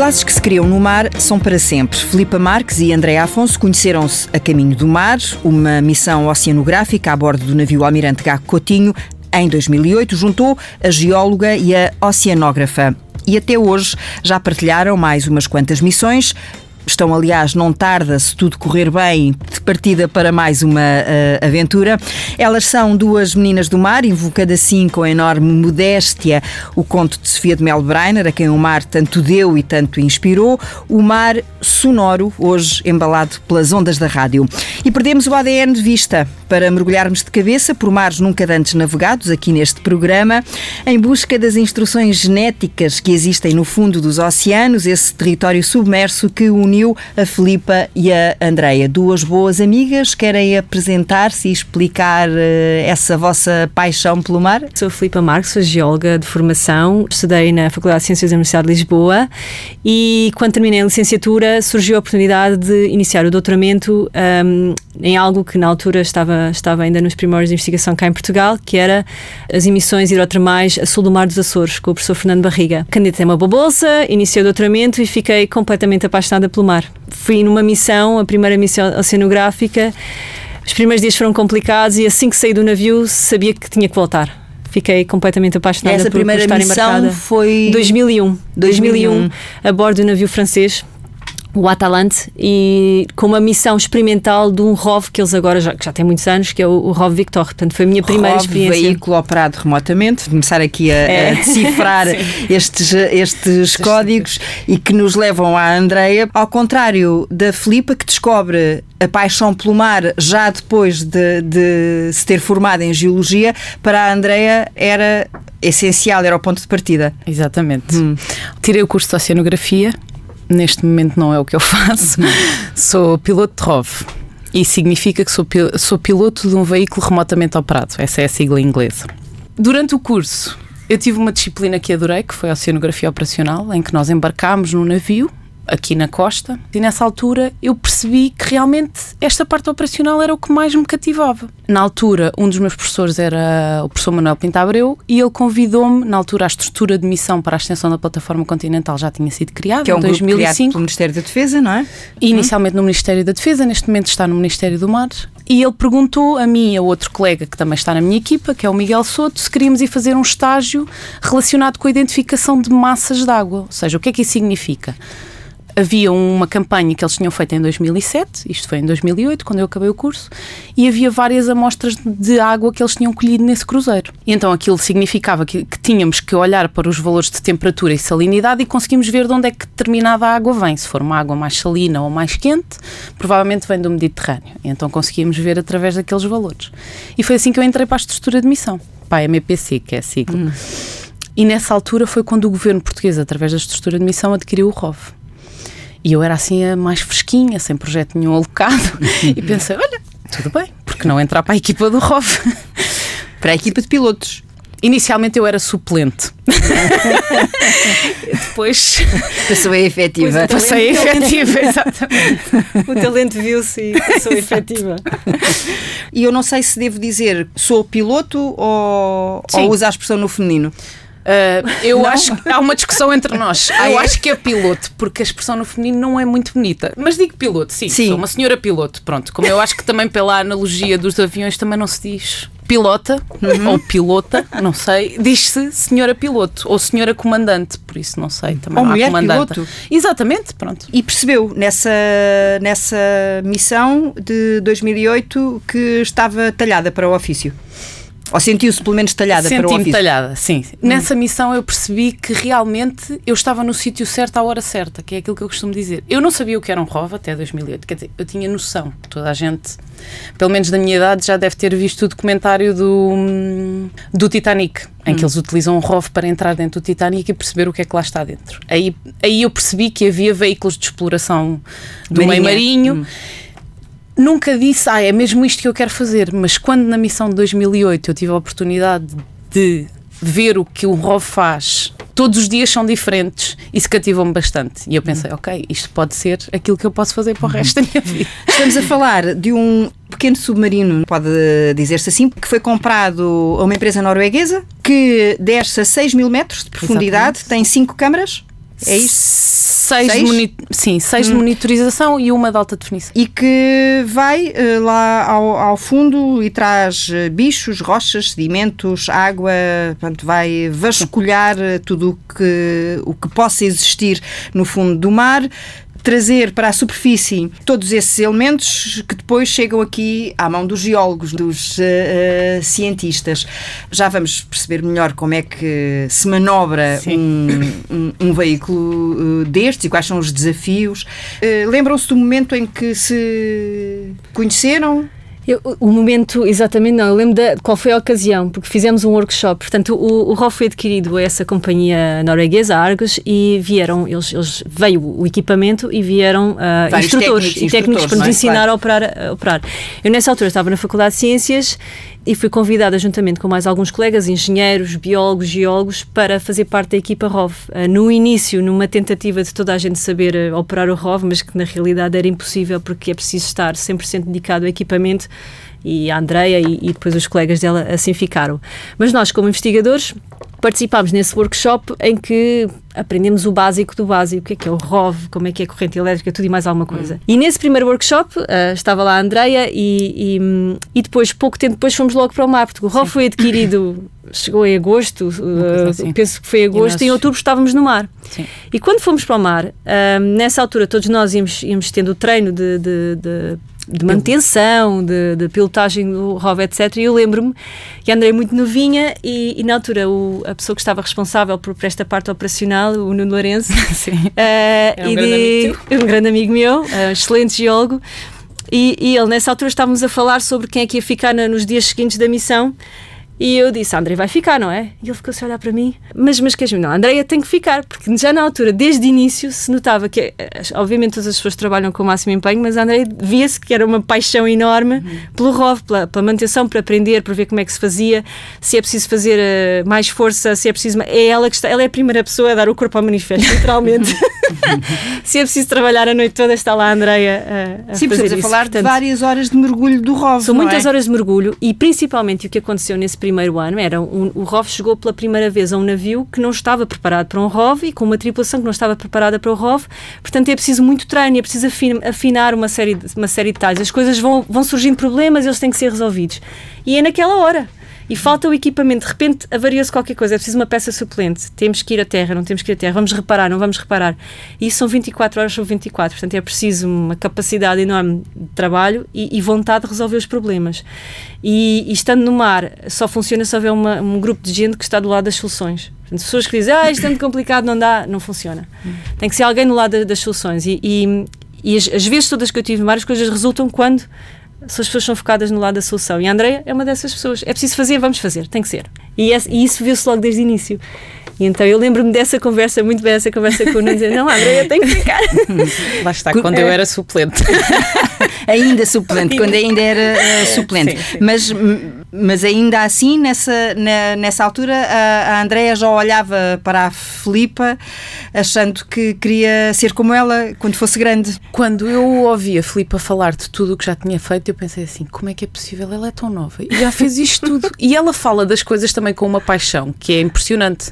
laços que se criam no mar são para sempre. Filipa Marques e André Afonso conheceram-se a caminho do mar, uma missão oceanográfica a bordo do navio Almirante Gago Coutinho. Em 2008, juntou a geóloga e a oceanógrafa. E até hoje já partilharam mais umas quantas missões, Estão, aliás, não tarda, se tudo correr bem, de partida para mais uma uh, aventura. Elas são duas meninas do mar, invocando assim com enorme modéstia o conto de Sofia de Melbreiner, a quem o mar tanto deu e tanto inspirou. O mar sonoro, hoje embalado pelas ondas da rádio. E perdemos o ADN de vista para mergulharmos de cabeça por mares nunca antes navegados aqui neste programa, em busca das instruções genéticas que existem no fundo dos oceanos, esse território submerso que uniu a Filipa e a Andreia. Duas boas amigas, querem apresentar-se e explicar uh, essa vossa paixão pelo mar? Sou a Filipa Marques, sou geóloga de formação, estudei na Faculdade de Ciências da Universidade de Lisboa e quando terminei a licenciatura surgiu a oportunidade de iniciar o doutoramento um, em algo que na altura estava, estava ainda nos primórdios de investigação cá em Portugal, que era as emissões hidrotermais a sul do Mar dos Açores, com o professor Fernando Barriga. Candidatei uma bolsa, iniciei o doutoramento e fiquei completamente apaixonada pelo mar. Fui numa missão, a primeira missão oceanográfica. Os primeiros dias foram complicados e assim que saí do navio sabia que tinha que voltar fiquei completamente apaixonada Essa por, primeira por estar missão embarcada. foi 2001, 2001, a bordo do navio francês o Atalante e com uma missão experimental de um ROV que eles agora já, que já têm muitos anos, que é o, o ROV Victor. Portanto, foi a minha primeira ROV, experiência. veículo operado remotamente, começar aqui a, É. a decifrar estes, estes códigos e que nos levam à Andreia, ao contrário da Filipa, que descobre a paixão pelo mar já depois de, de se ter formado em Geologia, para a Andreia era essencial, era o ponto de partida. Exatamente. Tirei o curso de Oceanografia, neste momento não é o que eu faço. sou piloto de ROV. Isso significa que sou, sou piloto de um veículo remotamente operado. Essa é a sigla inglesa. Durante o curso, eu tive uma disciplina que adorei, que foi a Oceanografia Operacional, em que nós embarcámos num navio aqui na costa e nessa altura eu percebi que realmente esta parte operacional era o que mais me cativava. Na altura, um dos meus professores era o professor Manuel Pinto Abreu e ele convidou-me, na altura a estrutura de missão para a extensão da plataforma continental já tinha sido criada, Que é um em grupo criado 2005. pelo Ministério da Defesa, não é? Inicialmente no Ministério da Defesa, neste momento está no Ministério do Mar. E ele perguntou a mim e a outro colega que também está na minha equipa, que é o Miguel Soto, se queríamos ir fazer um estágio relacionado com a identificação de massas de água. Ou seja, o que é que isso significa? Havia uma campanha que eles tinham feito em 2007, isto foi em 2008, quando eu acabei o curso, e havia várias amostras de água que eles tinham colhido nesse cruzeiro. E então aquilo significava que, que tínhamos que olhar para os valores de temperatura e salinidade e conseguimos ver de onde é que determinada água vem. Se for uma água mais salina ou mais quente, provavelmente vem do Mediterrâneo. E então conseguíamos ver através daqueles valores. E foi assim que eu entrei para a estrutura de missão, para a MPC, que é a sigla. E nessa altura foi quando o governo português, através da estrutura de missão, adquiriu o ROV. E eu era assim a mais fresquinha, sem projeto nenhum alocado, e pensei: olha, tudo bem, porque não entrar para a equipa do ROV? Para a equipa de pilotos. Inicialmente eu era suplente. Depois Passou a efetiva. passei a efetiva, exatamente. O talento viu-se e passou efetiva. E eu não sei se devo dizer sou piloto ou, Sim. ou usa a expressão no feminino. Uh, eu acho que há uma discussão entre nós. Ah, eu é? acho que é piloto, porque a expressão no feminino não é muito bonita. Mas digo piloto, sim, Sim. Sou uma senhora piloto, pronto. Como eu acho que também pela analogia dos aviões também não se diz pilota Uhum. ou pilota, não sei. Diz-se senhora piloto ou senhora comandante, por isso não sei. Também Ou não há mulher comandante. piloto. Exatamente, pronto. E percebeu nessa, nessa missão de 2008 que estava talhada para o ofício? Ou sentiu-se pelo menos talhada para o ofício? talhada, sim. Nessa missão eu percebi que realmente eu estava no sítio certo à hora certa, que é aquilo que eu costumo dizer. Eu não sabia o que era um ROV até 2008, quer dizer, eu tinha noção. Toda a gente, pelo menos da minha idade, já deve ter visto o documentário do, hum, do Titanic, em que eles utilizam um ROV para entrar dentro do Titanic e perceber o que é que lá está dentro. Aí, aí eu percebi que havia veículos de exploração do meio Marinha. marinho. Nunca disse, ah, é mesmo isto que eu quero fazer, mas quando na missão de 2008 eu tive a oportunidade de ver o que o ROV faz, todos os dias são diferentes, isso cativou-me bastante. E eu pensei, ok, isto pode ser aquilo que eu posso fazer para o resto da minha vida. Estamos a falar de um pequeno submarino, pode dizer-se assim, que foi comprado a uma empresa norueguesa que desce a 6 mil metros de profundidade, tem cinco câmaras. É isso? Seis, seis? De sim, seis hum. de monitorização e uma de alta definição. E que vai uh, lá ao, ao, fundo e traz uh, bichos, rochas, sedimentos, água, portanto, vai vasculhar uh, tudo o que, o que possa existir no fundo do mar trazer para a superfície todos esses elementos que depois chegam aqui à mão dos geólogos, dos uh, uh, cientistas. Já vamos perceber melhor como é que se manobra um, um, um, veículo uh, destes e quais são os desafios. Lembram-se do momento em que se conheceram? Eu, o momento, exatamente não, eu lembro de qual foi a ocasião, porque fizemos um workshop. Portanto, o, o ROV foi adquirido a essa companhia norueguesa, Argos, e vieram, eles, eles veio o equipamento e vieram uh, instrutores técnicos, e técnicos para nos é? ensinar claro. a, operar, a operar. Eu, nessa altura, estava na Faculdade de Ciências e fui convidada, juntamente com mais alguns colegas, engenheiros, biólogos, geólogos, para fazer parte da equipa ROV. Uh, no início, numa tentativa de toda a gente saber uh, operar o ROV, mas que na realidade era impossível porque é preciso estar 100% dedicado ao equipamento e a Andreia e, e, depois os colegas dela assim ficaram. Mas nós, como investigadores, participámos nesse workshop em que aprendemos o básico do básico, o que é que é o ROV, como é que é a corrente elétrica, tudo e mais alguma coisa. Hum. E nesse primeiro workshop uh, estava lá a Andreia e, e, e, depois, pouco tempo depois, fomos logo para o mar, porque o ROV Sim. foi adquirido, chegou em agosto, uh, assim. penso que foi agosto, e, nós... em outubro estávamos no mar. Sim. E quando fomos para o mar, uh, nessa altura todos nós íamos, íamos tendo o treino de, de, de de manutenção, de, de pilotagem do ROV, etc. E eu lembro-me que andei muito novinha e, e na altura o, a pessoa que estava responsável por, por esta parte operacional, o Nuno Lourenço, uh, é um, grande de, um grande amigo meu, uh, excelente geólogo, e, e, ele, nessa altura, estávamos a falar sobre quem é que ia ficar na, nos dias seguintes da missão. E eu disse, André vai ficar, não é? E ele ficou-se a olhar para mim, mas, mas queres Não, a Andréia tem que ficar, porque já na altura, desde o início, se notava que, eh, obviamente, todas as pessoas trabalham com o máximo empenho, mas a Andréia via-se que era uma paixão enorme uhum. pelo ROV, pela, pela, manutenção, para aprender, para ver como é que se fazia, se é preciso fazer uh, mais força, se é preciso. É ela que está, ela é a primeira pessoa a dar o corpo ao manifesto, literalmente. se é preciso trabalhar a noite toda, está lá a Andreia a, a Sim, fazer isso. a falar Portanto, de várias horas de mergulho do ROV. São muitas é? horas de mergulho e principalmente o que aconteceu nesse primeiro ano era um, o ROV chegou pela primeira vez a um navio que não estava preparado para um ROV e com uma tripulação que não estava preparada para o ROV. Portanto, é preciso muito treino, é preciso afinar uma série de, uma série de detalhes. As coisas vão, vão surgindo problemas, eles têm que ser resolvidos. E é naquela hora e falta o equipamento, de repente avariou-se qualquer coisa, é preciso uma peça suplente, temos que ir à terra, não temos que ir à terra, vamos reparar, não vamos reparar. E isso são 24 horas sobre 24, portanto é preciso uma capacidade enorme de trabalho e, e vontade de resolver os problemas. E, e, estando no mar, só funciona se houver uma, um grupo de gente que está do lado das soluções. Portanto, pessoas que dizem, ah, isto é muito complicado, não dá, não funciona. Tem que ser alguém do lado das soluções. E, e, e as, as vezes todas que eu tive mar, as coisas resultam quando se as pessoas são focadas no lado da solução. E a Andrea é uma dessas pessoas. É preciso fazer, vamos fazer, tem que ser. E, e isso viu-se logo desde o início. E então eu lembro-me dessa conversa, muito bem essa conversa com o Nuno, dizer, não, André, eu tenho que ficar. Lá está, quando eu era suplente. ainda suplente, quando ainda era uh, suplente. Sim, sim. Mas, mas ainda assim, nessa, na, nessa altura, a, a Andrea já olhava para a Filipa achando que queria ser como ela quando fosse grande. Quando eu ouvi a Filipa falar de tudo o que já tinha feito, eu pensei assim, como é que é possível? Ela é tão nova e já fez isto tudo. E ela fala das coisas também com uma paixão, que é impressionante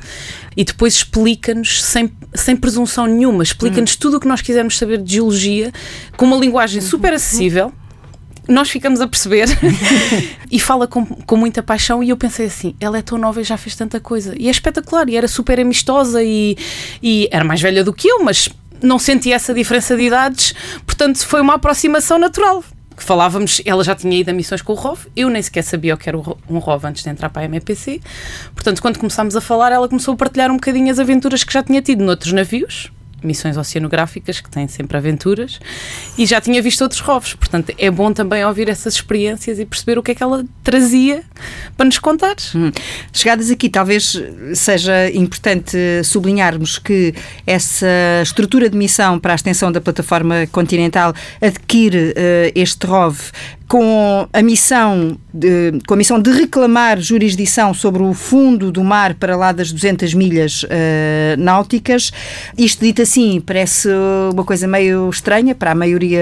e depois explica-nos, sem, sem presunção nenhuma, explica-nos uhum. tudo o que nós quisermos saber de geologia, com uma linguagem super acessível. Nós ficamos a perceber e fala com, com muita paixão. E eu pensei assim: ela é tão nova e já fez tanta coisa. E é espetacular, e era super amistosa, e, e era mais velha do que eu, mas não senti essa diferença de idades, portanto foi uma aproximação natural falávamos, ela já tinha ido a missões com o ROV, eu nem sequer sabia o que era um ROV antes de entrar para a MPC. Portanto, quando começámos a falar, ela começou a partilhar um bocadinho as aventuras que já tinha tido noutros navios, missões oceanográficas que têm sempre aventuras e já tinha visto outros rovos, portanto é bom também ouvir essas experiências e perceber o que é que ela trazia para nos contar. Hum. Chegadas aqui, talvez seja importante sublinharmos que essa estrutura de missão para a extensão da plataforma continental adquire uh, este ROV com a missão de, com a missão de reclamar jurisdição sobre o fundo do mar para lá das 200 milhas uh, náuticas. Isto dito assim parece uma coisa meio estranha para a maioria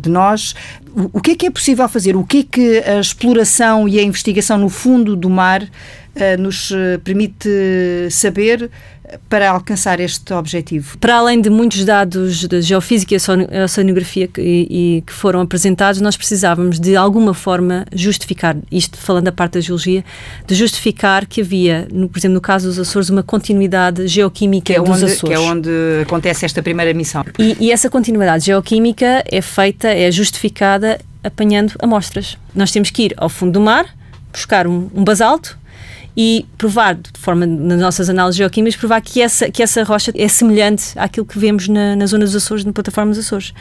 de nós. O, o que é que é possível fazer? O que é que a exploração e a investigação no fundo do mar nos permite saber para alcançar este objetivo? Para além de muitos dados de geofísica e oceanografia que, e, que foram apresentados, nós precisávamos de alguma forma justificar, isto falando da parte da geologia, de justificar que havia, no, por exemplo, no caso dos Açores, uma continuidade geoquímica que é dos onde, Açores. Que é onde acontece esta primeira missão. E, e essa continuidade geoquímica é feita, é justificada apanhando amostras. Nós temos que ir ao fundo do mar, buscar um, um basalto, e provar, de forma nas nossas análises geoquímicas, provar que essa, que essa rocha é semelhante àquilo que vemos na, na zona dos Açores, na plataforma dos Açores.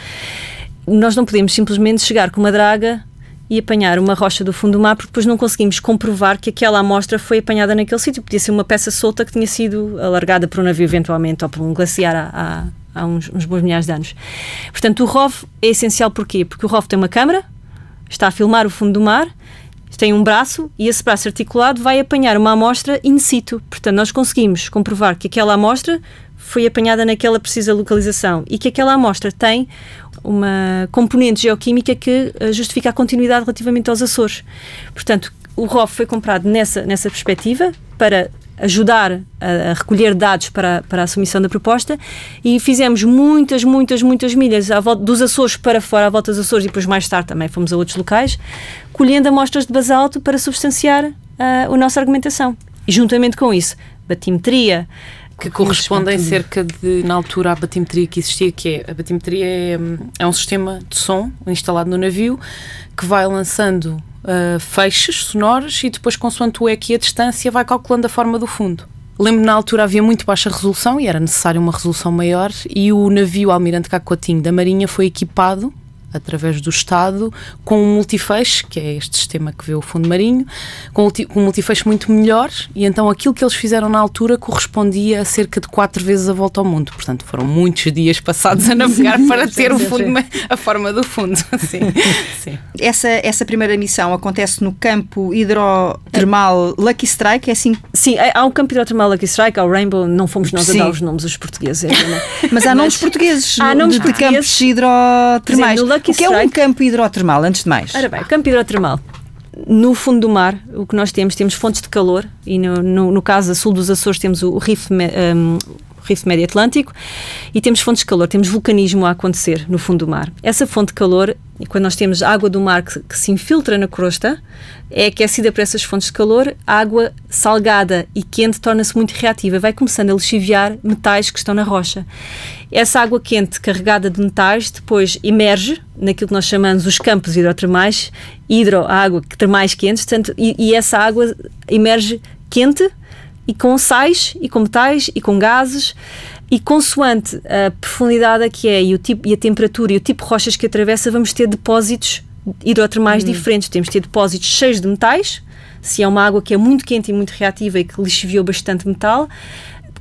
Nós não podemos simplesmente chegar com uma draga e apanhar uma rocha do fundo do mar, porque depois não conseguimos comprovar que aquela amostra foi apanhada naquele sítio. Podia ser uma peça solta que tinha sido alargada por um navio, eventualmente, ou por um glaciar há, há, há uns, uns bons milhares de anos. Portanto, o ROV é essencial porquê? Porque o ROV tem uma câmara, está a filmar o fundo do mar tem um braço e esse braço articulado vai apanhar uma amostra in situ. Portanto, nós conseguimos comprovar que aquela amostra foi apanhada naquela precisa localização e que aquela amostra tem uma componente geoquímica que eh, justifica a continuidade relativamente aos Açores. Portanto, o ROF foi comprado nessa, nessa perspectiva para ajudar a, a, recolher dados para, para a submissão da proposta e fizemos muitas, muitas, muitas milhas à volta, dos Açores para fora, à volta dos Açores e depois mais tarde também fomos a outros locais, colhendo amostras de basalto para substanciar uh, a nossa argumentação. E juntamente com isso, batimetria, que correspondem cerca de, na altura, à batimetria que existia, que é, a batimetria é, é um sistema de som instalado no navio que vai lançando uh, feixes sonoros e depois, consoante o eco e a distância, vai calculando a forma do fundo. Lembro na altura havia muito baixa resolução e era necessária uma resolução maior e o navio Almirante Cacotinho da Marinha foi equipado através do Estado, com um multifeixe, que é este sistema que vê o fundo marinho, com um multifeixe muito melhor, e então aquilo que eles fizeram na altura correspondia a cerca de quatro vezes a volta ao mundo. Portanto, foram muitos dias passados a navegar para ter o fundo, a forma do fundo. Sim. Sim. Essa, essa primeira missão acontece no campo hidrotermal Lucky Strike, é assim? Sim, há um campo hidrotermal Lucky Strike, há o Rainbow, não fomos nós Sim. a dar os nomes, os portugueses. É, Mas há nomes portugueses há nomes de, de campos hidrotermais. Dizer, Lucky o que Strike... é um campo hidrotermal, antes de mais? Ora bem, campo hidrotermal. No fundo do mar, o que nós temos, temos fontes de calor, e no, no, no caso a sul dos Açores temos o Rift, um, Rift Médio Atlântico, e temos fontes de calor, temos vulcanismo a acontecer no fundo do mar. Essa fonte de calor, quando nós temos água do mar que, que se infiltra na crosta, é aquecida por essas fontes de calor, a água salgada e quente torna-se muito reativa, vai começando a lixiviar metais que estão na rocha. Essa água quente carregada de metais depois emerge naquilo que nós chamamos os campos hidrotermais, hidro, água termais quentes, e, e essa água emerge quente e com sais e com metais e com gases e consoante a profundidade a que é e, o tipo, e a temperatura e o tipo de rochas que atravessa, vamos ter depósitos hidrotermais hum. diferentes. Temos de ter depósitos cheios de metais, se é uma água que é muito quente e muito reativa e que lixiviou bastante metal,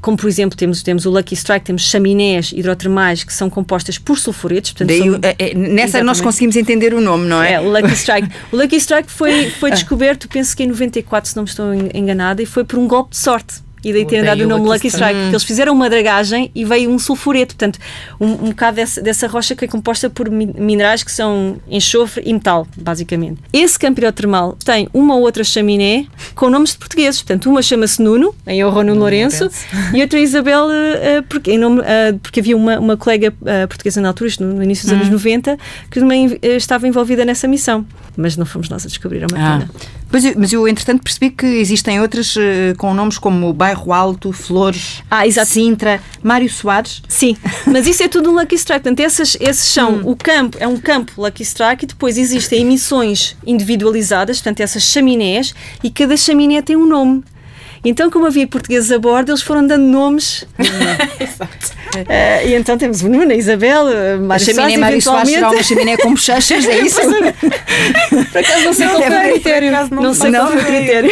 como por exemplo temos, temos o Lucky Strike, temos chaminés hidrotermais que são compostas por sulfuretos. Portanto, Daí, são, é, é, nessa nós conseguimos entender o nome, não é? É, o Lucky Strike. o Lucky Strike foi, foi descoberto, penso que em 94, se não me estou enganada, e foi por um golpe de sorte e daí ter dado o nome Lucky Strike, porque eles fizeram uma dragagem e veio um sulfureto, portanto, um, um bocado dessa, dessa rocha que é composta por minerais que são enxofre e metal, basicamente. Esse campo hidrotermal tem uma ou outra chaminé com nomes de portugueses, portanto, uma chama-se Nuno, em honra Nuno Lourenço, e outra Isabel, uh, porque, em nome, uh, porque havia uma, uma colega uh, portuguesa na altura, no, no início dos anos 90, hum. que também estava envolvida nessa missão, mas não fomos nós a descobrir a máquina. Ah. Pois, mas eu, entretanto, percebi que existem outras uh, com nomes como Bairro Alto, Flores, ah, exato. Sintra, Mário Soares. Sim, mas isso é tudo um Lucky Strike. Portanto, esses, esses são hum. o campo, é um campo Lucky Strike e depois existem emissões individualizadas, portanto, essas chaminés, e cada chaminé tem um nome. Então, como havia portugueses a bordo, eles foram dando nomes. Exato. Uh, e então temos o Nuno, a Isabel, a Mário a chaminé Mário Soares será uma chaminé com bochechas, é isso? Por acaso não sei qual foi o critério. Não, não sei qual foi o critério.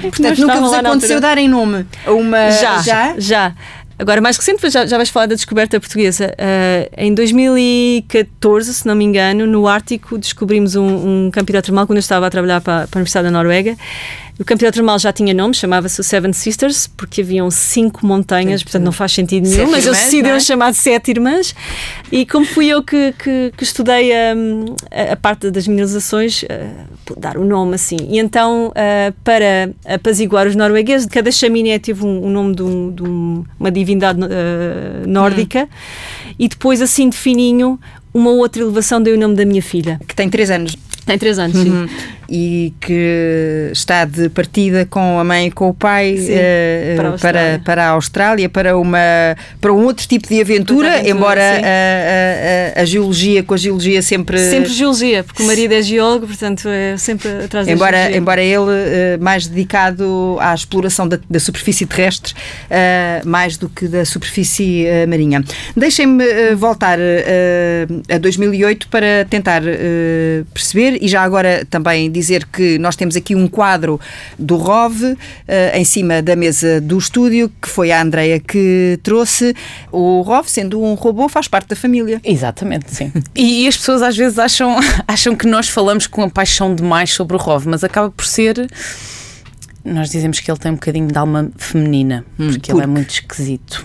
Portanto, nunca vos aconteceu darem nome a uma... Já, já. já. Agora, mais recente, já, já vais falar da descoberta portuguesa. Uh, em 2014, se não me engano, no Ártico descobrimos um, um campo hidrotermal quando eu estava a trabalhar para, para a Universidade da Noruega. O campo hidrotermal já tinha nome, chamava-se o Seven Sisters, porque haviam cinco montanhas, portanto não faz sentido nenhum, mas eles decidiram é? chamar Sete Irmãs. E como fui eu que, que, que estudei a, a, parte das mineralizações, uh, dar o nome assim. E então, uh, para apaziguar os noruegueses, cada chaminé teve um, um nome de, um, de um, uma divindade uh, nórdica hum. e depois, assim de fininho, uma outra elevação deu o nome da minha filha. Que tem 3 anos. Tem 3 anos, sim. Uhum e que está de partida com a mãe e com o pai Sim, uh, para, a para, para, a Austrália, para, uma, para um outro tipo de aventura, aventura embora a, a, a, geologia com a geologia sempre. Sempre geologia, porque o marido é geólogo, portanto é sempre atrás da embora, geologia. Embora ele uh, mais dedicado à exploração da, da superfície terrestre, uh, mais do que da superfície marinha. Deixem-me voltar a 2008 para tentar perceber e já agora também dizer que nós temos aqui um quadro do ROV uh, em cima da mesa do estúdio, que foi a Andreia que trouxe. O ROV, sendo um robô, faz parte da família. Exatamente, sim. e, e as pessoas às vezes acham, acham que nós falamos com a paixão demais sobre o ROV, mas acaba por ser nós dizemos que ele tem um bocadinho de alma feminina, hum, porque, porque ele é muito esquisito.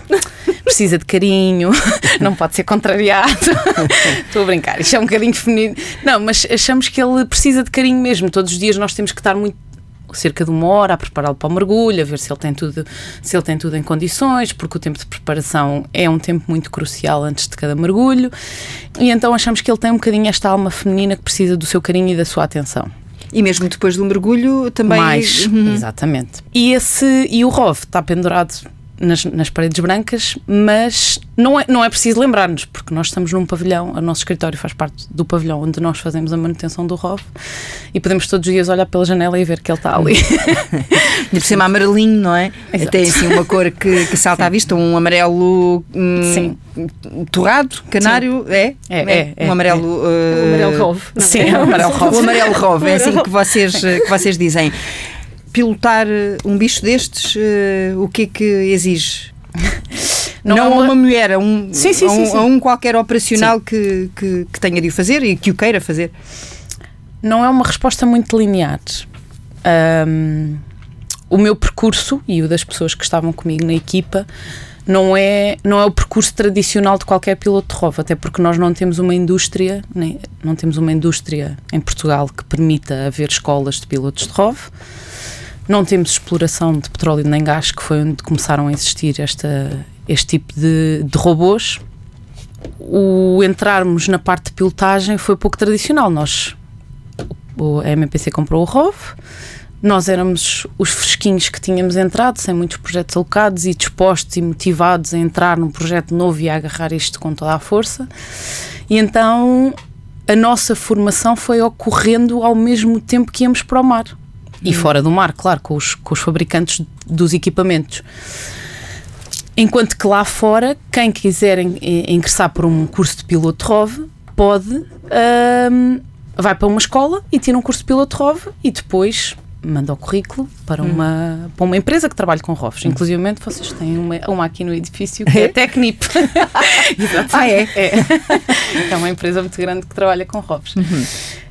Precisa de carinho, não pode ser contrariado. Estou a brincar, isto é um bocadinho feminino. Não, mas achamos que ele precisa de carinho mesmo. Todos os dias nós temos que estar muito cerca de uma hora a prepará-lo para o mergulho, a ver se ele tem tudo, se ele tem tudo em condições, porque o tempo de preparação é um tempo muito crucial antes de cada mergulho. E então achamos que ele tem um bocadinho esta alma feminina que precisa do seu carinho e da sua atenção. E mesmo depois do mergulho também. Mais, uhum. exatamente. E, esse, e o ROV está pendurado nas, nas, paredes brancas, mas não é, não é preciso lembrar-nos, porque nós estamos num pavilhão, o nosso escritório faz parte do pavilhão onde nós fazemos a manutenção do ROV e podemos todos os dias olhar pela janela e ver que ele está ali. e por cima amarelinho, não é? Exato. Tem assim uma cor que, que salta Sim. à vista, um amarelo hum, torrado, canário, é? É, é, é, Um amarelo. É. Uh... Um amarelo rove. Sim, é um amarelo rove. O amarelo rove, é assim que vocês, que vocês dizem pilotar eh, um bicho destes, uh, o que é que exige? Não, não a uma mulher, a um, sim, sim, a um, sim, a um qualquer operacional que, que, que, tenha de o fazer e que o queira fazer. Não é uma resposta muito linear. Um, o meu percurso e o das pessoas que estavam comigo na equipa não é, não é o percurso tradicional de qualquer piloto de ROV, até porque nós não temos uma indústria, nem, não temos uma indústria em Portugal que permita haver escolas de pilotos de ROV. Não temos exploração de petróleo nem gás, que foi onde começaram a existir esta, este tipo de, de robôs. O entrarmos na parte de pilotagem foi pouco tradicional. Nós, a MPC comprou o ROV, nós éramos os fresquinhos que tínhamos entrado, sem muitos projetos alocados e dispostos e motivados a entrar num projeto novo e a agarrar isto com toda a força. E então a nossa formação foi ocorrendo ao mesmo tempo que íamos para o mar. E fora do mar, claro, com os, com os fabricantes dos equipamentos. Enquanto que lá fora, quem quiser ingressar por um curso de piloto ROV pode. Um, vai para uma escola e tira um curso de piloto ROV e depois manda o currículo para hum. uma, para uma empresa que trabalha com ROVs. Hum. Inclusive, vocês têm uma, uma aqui no edifício que é, é Tecnip. ah, é? é? É uma empresa muito grande que trabalha com ROVs. Uhum.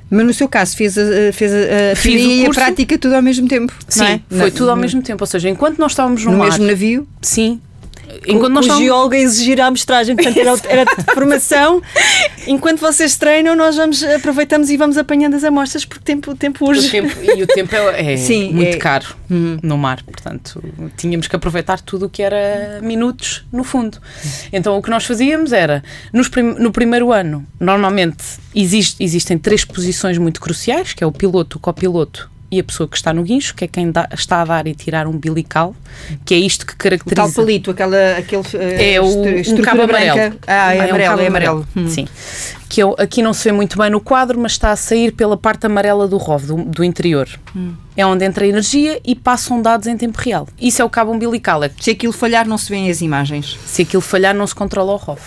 Mas no seu caso, fez a, fez a, a teoria e a prática tudo ao mesmo tempo? Sim, é? foi tudo ao mesmo tempo. Ou seja, enquanto nós estávamos no, no mar, mesmo navio? Sim, enquanto nós o geólogo a exigir a amostragem, portanto era, era de formação. Enquanto vocês treinam, nós vamos, aproveitamos e vamos apanhando as amostras porque o tempo, o tempo urge. O tempo, e o tempo é, é Sim, muito é... caro uhum. no mar, portanto tínhamos que aproveitar tudo o que era minutos no fundo. Então o que nós fazíamos era, prim no primeiro ano, normalmente existe, existem três posições muito cruciais, que é o piloto, o copiloto e a pessoa que está no guincho, que é quem dá, está a dar e tirar um umbilical, que é isto que caracteriza. O tal palito, aquela, aquele. É o um cabo amarelo. Ah, é, é amarelo, um é amarelo. Hum. Sim. Que eu, aqui não se vê muito bem no quadro, mas está a sair pela parte amarela do ROV, do, do interior. Hum. É onde entra a energia e passam dados em tempo real. Isso é o cabo umbilical. É se aquilo falhar, não se vêem as imagens. Se aquilo falhar, não se controla o ROV.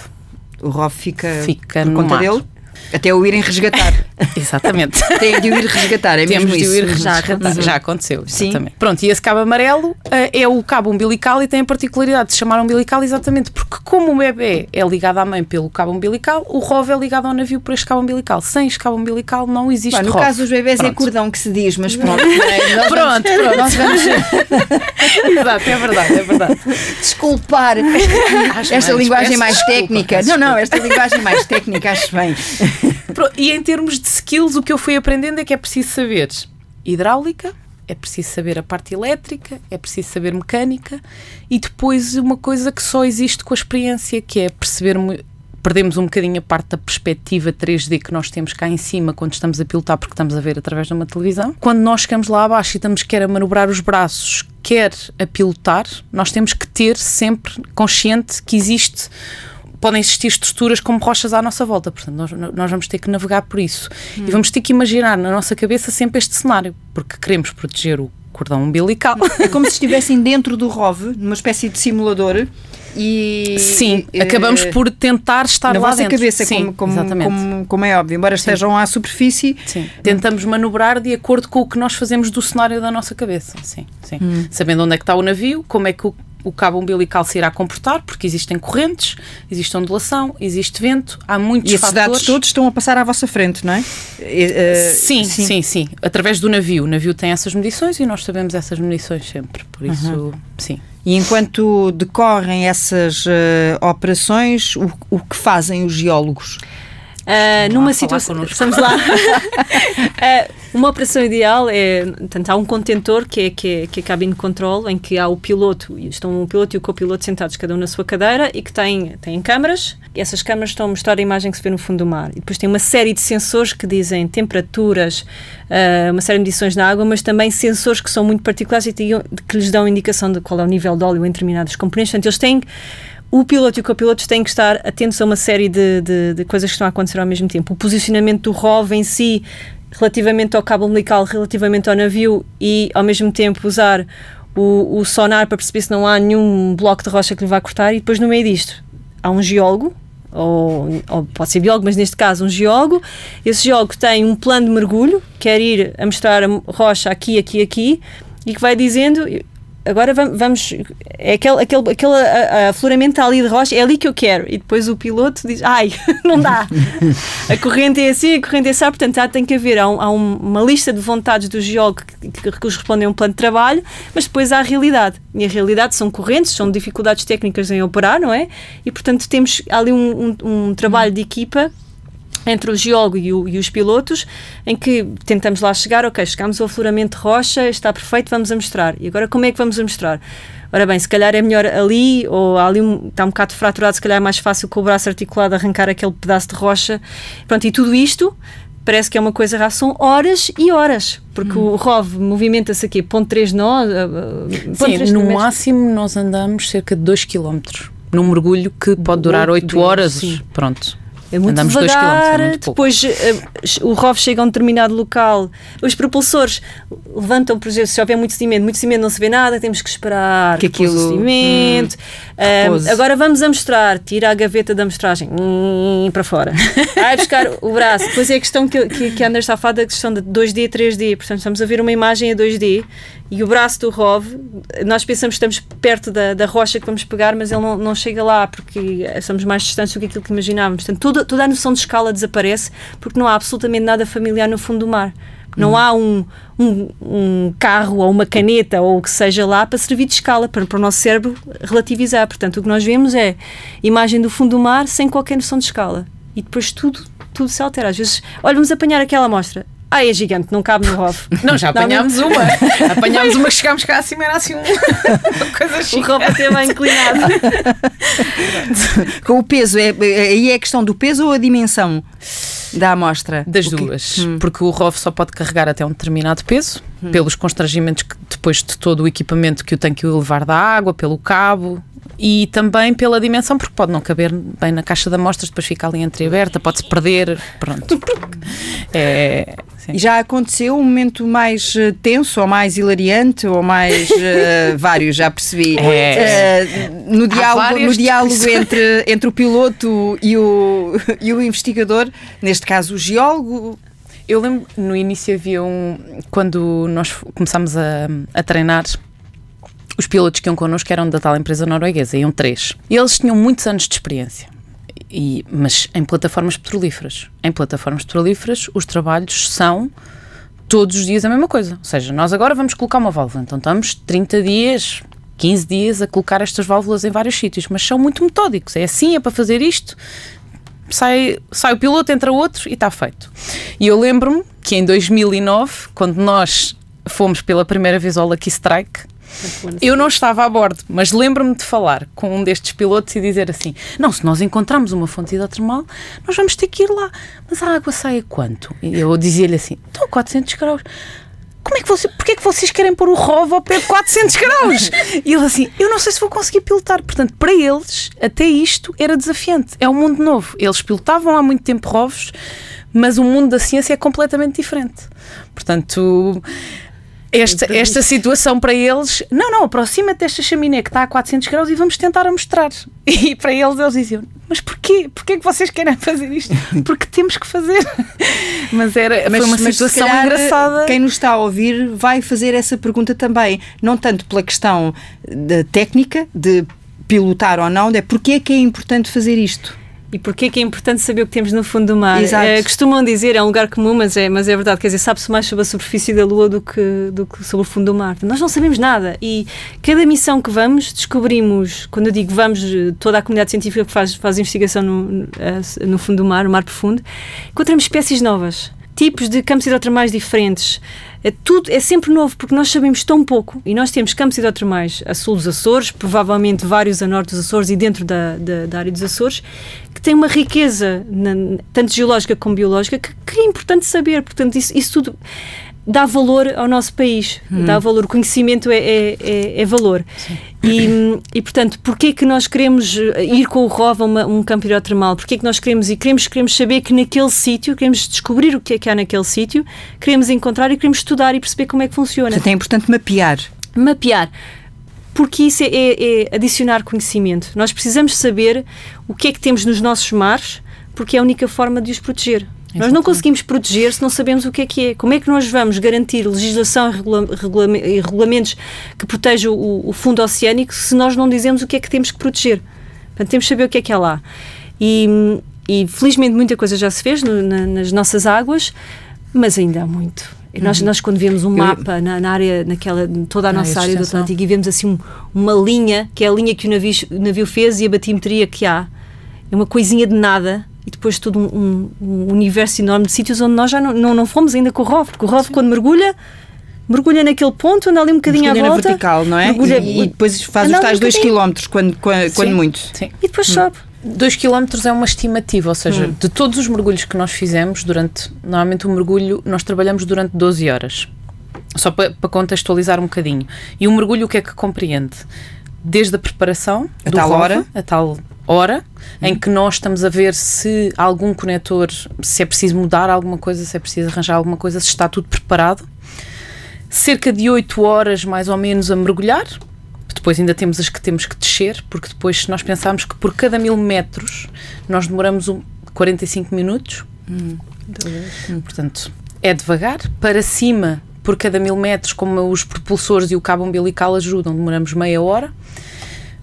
O ROV fica, fica por conta mar. dele? Até o irem resgatar. Exatamente. Tem de o ir resgatar, é Temos mesmo de isso. ir resgatar. Já, aconteceu, exatamente. Sim. Pronto, e esse cabo amarelo uh, é o cabo umbilical e tem a particularidade de se chamar umbilical exatamente porque como o bebê é ligado à mãe pelo cabo umbilical, o ROV é ligado ao navio por este cabo umbilical. Sem este cabo umbilical não existe Bah, no ROV. caso dos bebés é pronto. é cordão que se diz, mas pronto. É, pronto, pronto. Nós vamos... Exato, é verdade, é verdade. Desculpar acho esta bem, linguagem mais técnica. Desculpa, não, não, esta linguagem mais técnica, acho bem. E em termos de skills, o que eu fui aprendendo é que é preciso saber hidráulica, é preciso saber a parte elétrica, é preciso saber mecânica e depois uma coisa que só existe com a experiência, que é perceber perdemos um bocadinho a parte da perspectiva 3D que nós temos cá em cima quando estamos a pilotar, porque estamos a ver através de uma televisão. Quando nós chegamos lá abaixo e estamos quer a manobrar os braços, quer a pilotar, nós temos que ter sempre consciente que existe podem existir estruturas como rochas à nossa volta, portanto nós, nós vamos ter que navegar por isso hum. e vamos ter que imaginar na nossa cabeça sempre este cenário, porque queremos proteger o cordão umbilical. É como se estivessem dentro do ROV, numa espécie de simulador. E, Sim, e, acabamos uh, por tentar estar na lá vossa dentro. cabeça, Sim, como, como, como, como, é óbvio, embora Sim. estejam à superfície. Sim. Tentamos manobrar de acordo com o que nós fazemos do cenário da nossa cabeça. Sim, sim. Hum. Sabendo onde é que está o navio, como é que o o cabo umbilical se irá comportar, porque existem correntes, existe ondulação, existe vento, há muitos e esses fatores. dados todos estão a passar à vossa frente, não é? Uh, sim, sim, sim, sim, Através do navio. O navio tem essas medições e nós sabemos essas medições sempre. Por isso, uhum. sim. E enquanto decorrem essas uh, operações, o, o que fazem os geólogos? Uh, numa situação. Estamos lá. uh, uma operação ideal é. Portanto, há um contentor que é, que é, que é cabine control, em que há o piloto, estão o piloto e o copiloto sentados cada um na sua cadeira e que têm, têm câmaras. E essas câmaras estão a mostrar a imagem que se vê no fundo do mar. E depois tem uma série de sensores que dizem temperaturas, uh, uma série de medições na água, mas também sensores que são muito particulares e que, que lhes dão indicação de qual é o nível de óleo em determinados componentes. Portanto, eles têm o piloto e o copiloto têm que estar atentos a uma série de, de, de, coisas que estão a acontecer ao mesmo tempo. O posicionamento do ROV em si, relativamente ao cabo umbilical, relativamente ao navio e, ao mesmo tempo, usar o, o sonar para perceber se não há nenhum bloco de rocha que lhe vá cortar. E depois, no meio disto, há um geólogo, ou, ou, pode ser biólogo, mas neste caso um geólogo. Esse geólogo tem um plano de mergulho, quer ir a mostrar a rocha aqui, aqui, aqui, e que vai dizendo agora vamos, é aquele, aquele, aquele afloramento ali de rocha, é ali que eu quero. E depois o piloto diz, ai, não dá. a corrente é assim, a corrente é assim. Portanto, há, tem que haver há, um, há uma lista de vontades do geólogo que, que, correspondem a um plano de trabalho, mas depois há a realidade. E a realidade são correntes, são dificuldades técnicas em operar, não é? E, portanto, temos ali um, um, um trabalho de equipa entre o geólogo e, o, e, os pilotos, em que tentamos lá chegar, ok, chegamos ao afloramento de rocha, está perfeito, vamos a mostrar. E agora como é que vamos a mostrar? Ora bem, se calhar é melhor ali, ou ali um, está um bocado fraturado, se calhar é mais fácil com o braço articulado arrancar aquele pedaço de rocha. Pronto, e tudo isto parece que é uma coisa rara, são horas e horas, porque hum. o ROV movimenta-se aqui, ponto 3 nós. Sim, no máximo nós andamos cerca de 2 km num mergulho que pode durar 8 horas. Sim. Pronto. É muito Andamos devagar, é muito depois uh, o ROV chega a um determinado local, os propulsores levantam, por exemplo, se houver muito sedimento, muito sedimento não se vê nada, temos que esperar que aquilo, o sedimento. Hum, uh, agora vamos a mostrar, tira a gaveta da amostragem hum, para fora, vai buscar o braço. Depois é a questão que, que, que a Ana está a falar da questão de 2D, 3D, portanto estamos a ver uma imagem a 2D e o braço do ROV, nós pensamos que estamos perto da, da rocha que vamos pegar, mas ele não, não chega lá porque somos mais distantes do que aquilo que imaginávamos. Portanto, toda, toda a noção de escala desaparece porque não há absolutamente nada familiar no fundo do mar. Não hum. há um, um, um, carro ou uma caneta ou o que seja lá para servir de escala, para, para o nosso cérebro relativizar. Portanto, o que nós vemos é imagem do fundo do mar sem qualquer noção de escala. E depois tudo, tudo se altera. Às vezes, olha, vamos apanhar aquela amostra. Ah, é gigante, não cabe no ROV. Não, já apanhámos uma. apanhámos uma, chegámos cá acima, era assim uma coisa chique. O ROV até bem inclinado. Com o peso, é, é, aí é a questão do peso ou a dimensão da amostra? Das duas. Hum. Porque o ROV só pode carregar até um determinado peso, hum. pelos constrangimentos que, depois de todo o equipamento que o tem que levar da água, pelo cabo, e também pela dimensão, porque pode não caber bem na caixa de amostras, depois fica ali entreaberta, pode-se perder, pronto. É, e já aconteceu um momento mais eh, tenso, ou mais hilariante, ou mais uh, vários, já percebi. É. Uh, no diálogo, no diálogo entre, entre o piloto e o, e o investigador, neste caso o geólogo, eu lembro, no início havia um. Quando nós começámos a, a treinar, os pilotos que iam connosco eram da tal empresa norueguesa, iam três. E eles tinham muitos anos de experiência. E, mas em plataformas petrolíferas. Em plataformas petrolíferas, os trabalhos são todos os dias a mesma coisa. Ou seja, nós agora vamos colocar uma válvula, então estamos 30 dias, 15 dias a colocar estas válvulas em vários sítios, mas são muito metódicos. É assim, é para fazer isto. Sai, sai o piloto, entra outro e está feito. E eu lembro-me que em 2009, quando nós fomos pela primeira vez ao Lucky Strike, eu não estava a bordo, mas lembro-me de falar com um destes pilotos e dizer assim: não, se nós encontramos uma fonte hidrotermal, nós vamos ter que ir lá. Mas a água sai a quanto? E eu dizia-lhe assim: estão a 400 graus. Como é que você, porquê é que vocês querem pôr o ROV ao pé de 400 graus? E ele assim, eu não sei se vou conseguir pilotar. Portanto, para eles, até isto era desafiante. É um mundo novo. Eles pilotavam há muito tempo ROVs, mas o mundo da ciência é completamente diferente. Portanto, esta, esta situação para eles, não, não, aproxima-te desta chaminé que está a 400 graus e vamos tentar a mostrar. E para eles, eles diziam, mas porquê? Porquê que vocês querem fazer isto? Porque temos que fazer. Mas, era, mas, foi uma situação calhar, engraçada. Quem nos está a ouvir vai fazer essa pergunta também, não tanto pela questão da técnica, de pilotar ou não, é porque é que é importante fazer isto? E porquê que é importante saber o que temos no fundo do mar? É, costumam dizer, é um lugar comum, mas é, mas é verdade, quer dizer, sabe-se mais sobre a superfície da Lua do que, do que sobre o fundo do mar. Nós não sabemos nada e cada missão que vamos, descobrimos, quando eu digo vamos, toda a comunidade científica que faz, faz investigação no, no fundo do mar, no mar profundo, encontramos espécies novas, tipos de campos hidrotermais diferentes, é tudo é sempre novo porque nós sabemos tão pouco e nós temos campos hidrotermais a sul dos Açores, provavelmente vários a norte dos Açores e dentro da, da, da área dos Açores, que tem uma riqueza na, tanto geológica como biológica que, que, é importante saber. Portanto, isso, isso tudo dá valor ao nosso país, hum. dá valor, o conhecimento é, é, é, é valor. E, e, portanto, porquê que nós queremos ir com o ROV a uma, um campo hidrotermal? Porquê que nós queremos e queremos, queremos saber que naquele sítio, queremos descobrir o que é que há naquele sítio, queremos encontrar e queremos estudar e perceber como é que funciona. Portanto, é importante mapear. Mapear porque isso é, é, é, adicionar conhecimento. Nós precisamos saber o que é que temos nos nossos mares, porque é a única forma de os proteger. Nós não conseguimos proteger se não sabemos o que é que é. Como é que nós vamos garantir legislação e, regula regula regulamentos que protejam o, o, fundo oceânico se nós não dizemos o que é que temos que proteger? Portanto, temos que saber o que é que é lá. E, e felizmente muita coisa já se fez no, na, nas nossas águas, mas ainda há muito. Nós, uhum. nós quando vemos um mapa na, na, área, naquela, toda a nossa área do Atlântico e vemos assim um, uma linha, que é a linha que o navio, o navio fez e a batimetria que há, é uma coisinha de nada, e depois todo um, um, um universo enorme de sítios onde nós já não, não, não fomos ainda com o ROV, porque o ROV quando mergulha mergulha naquele ponto, anda ali um bocadinho mergulha à volta. na vertical, não é? Mergulha, e, e depois faz os tais 2 km quando, quando, quando muito. Sim. E depois hum. sobe. 2 km é uma estimativa, ou seja, hum. de todos os mergulhos que nós fizemos durante, normalmente o mergulho, nós trabalhamos durante 12 horas. Só para, para contextualizar um bocadinho. E o mergulho o que é que compreende? Desde a preparação, a tal hora, a tal hora, em que nós estamos a ver se algum conector, se é preciso mudar alguma coisa, se é preciso arranjar alguma coisa, se está tudo preparado. Cerca de 8 horas mais ou menos a mergulhar. Depois ainda temos as que temos que descer, porque depois se nós pensarmos que por cada mil metros nós demoramos um, 45 minutos, hum. Hum. portanto é devagar. Para cima, por cada mil metros, como os propulsores e o cabo umbilical ajudam, demoramos meia hora.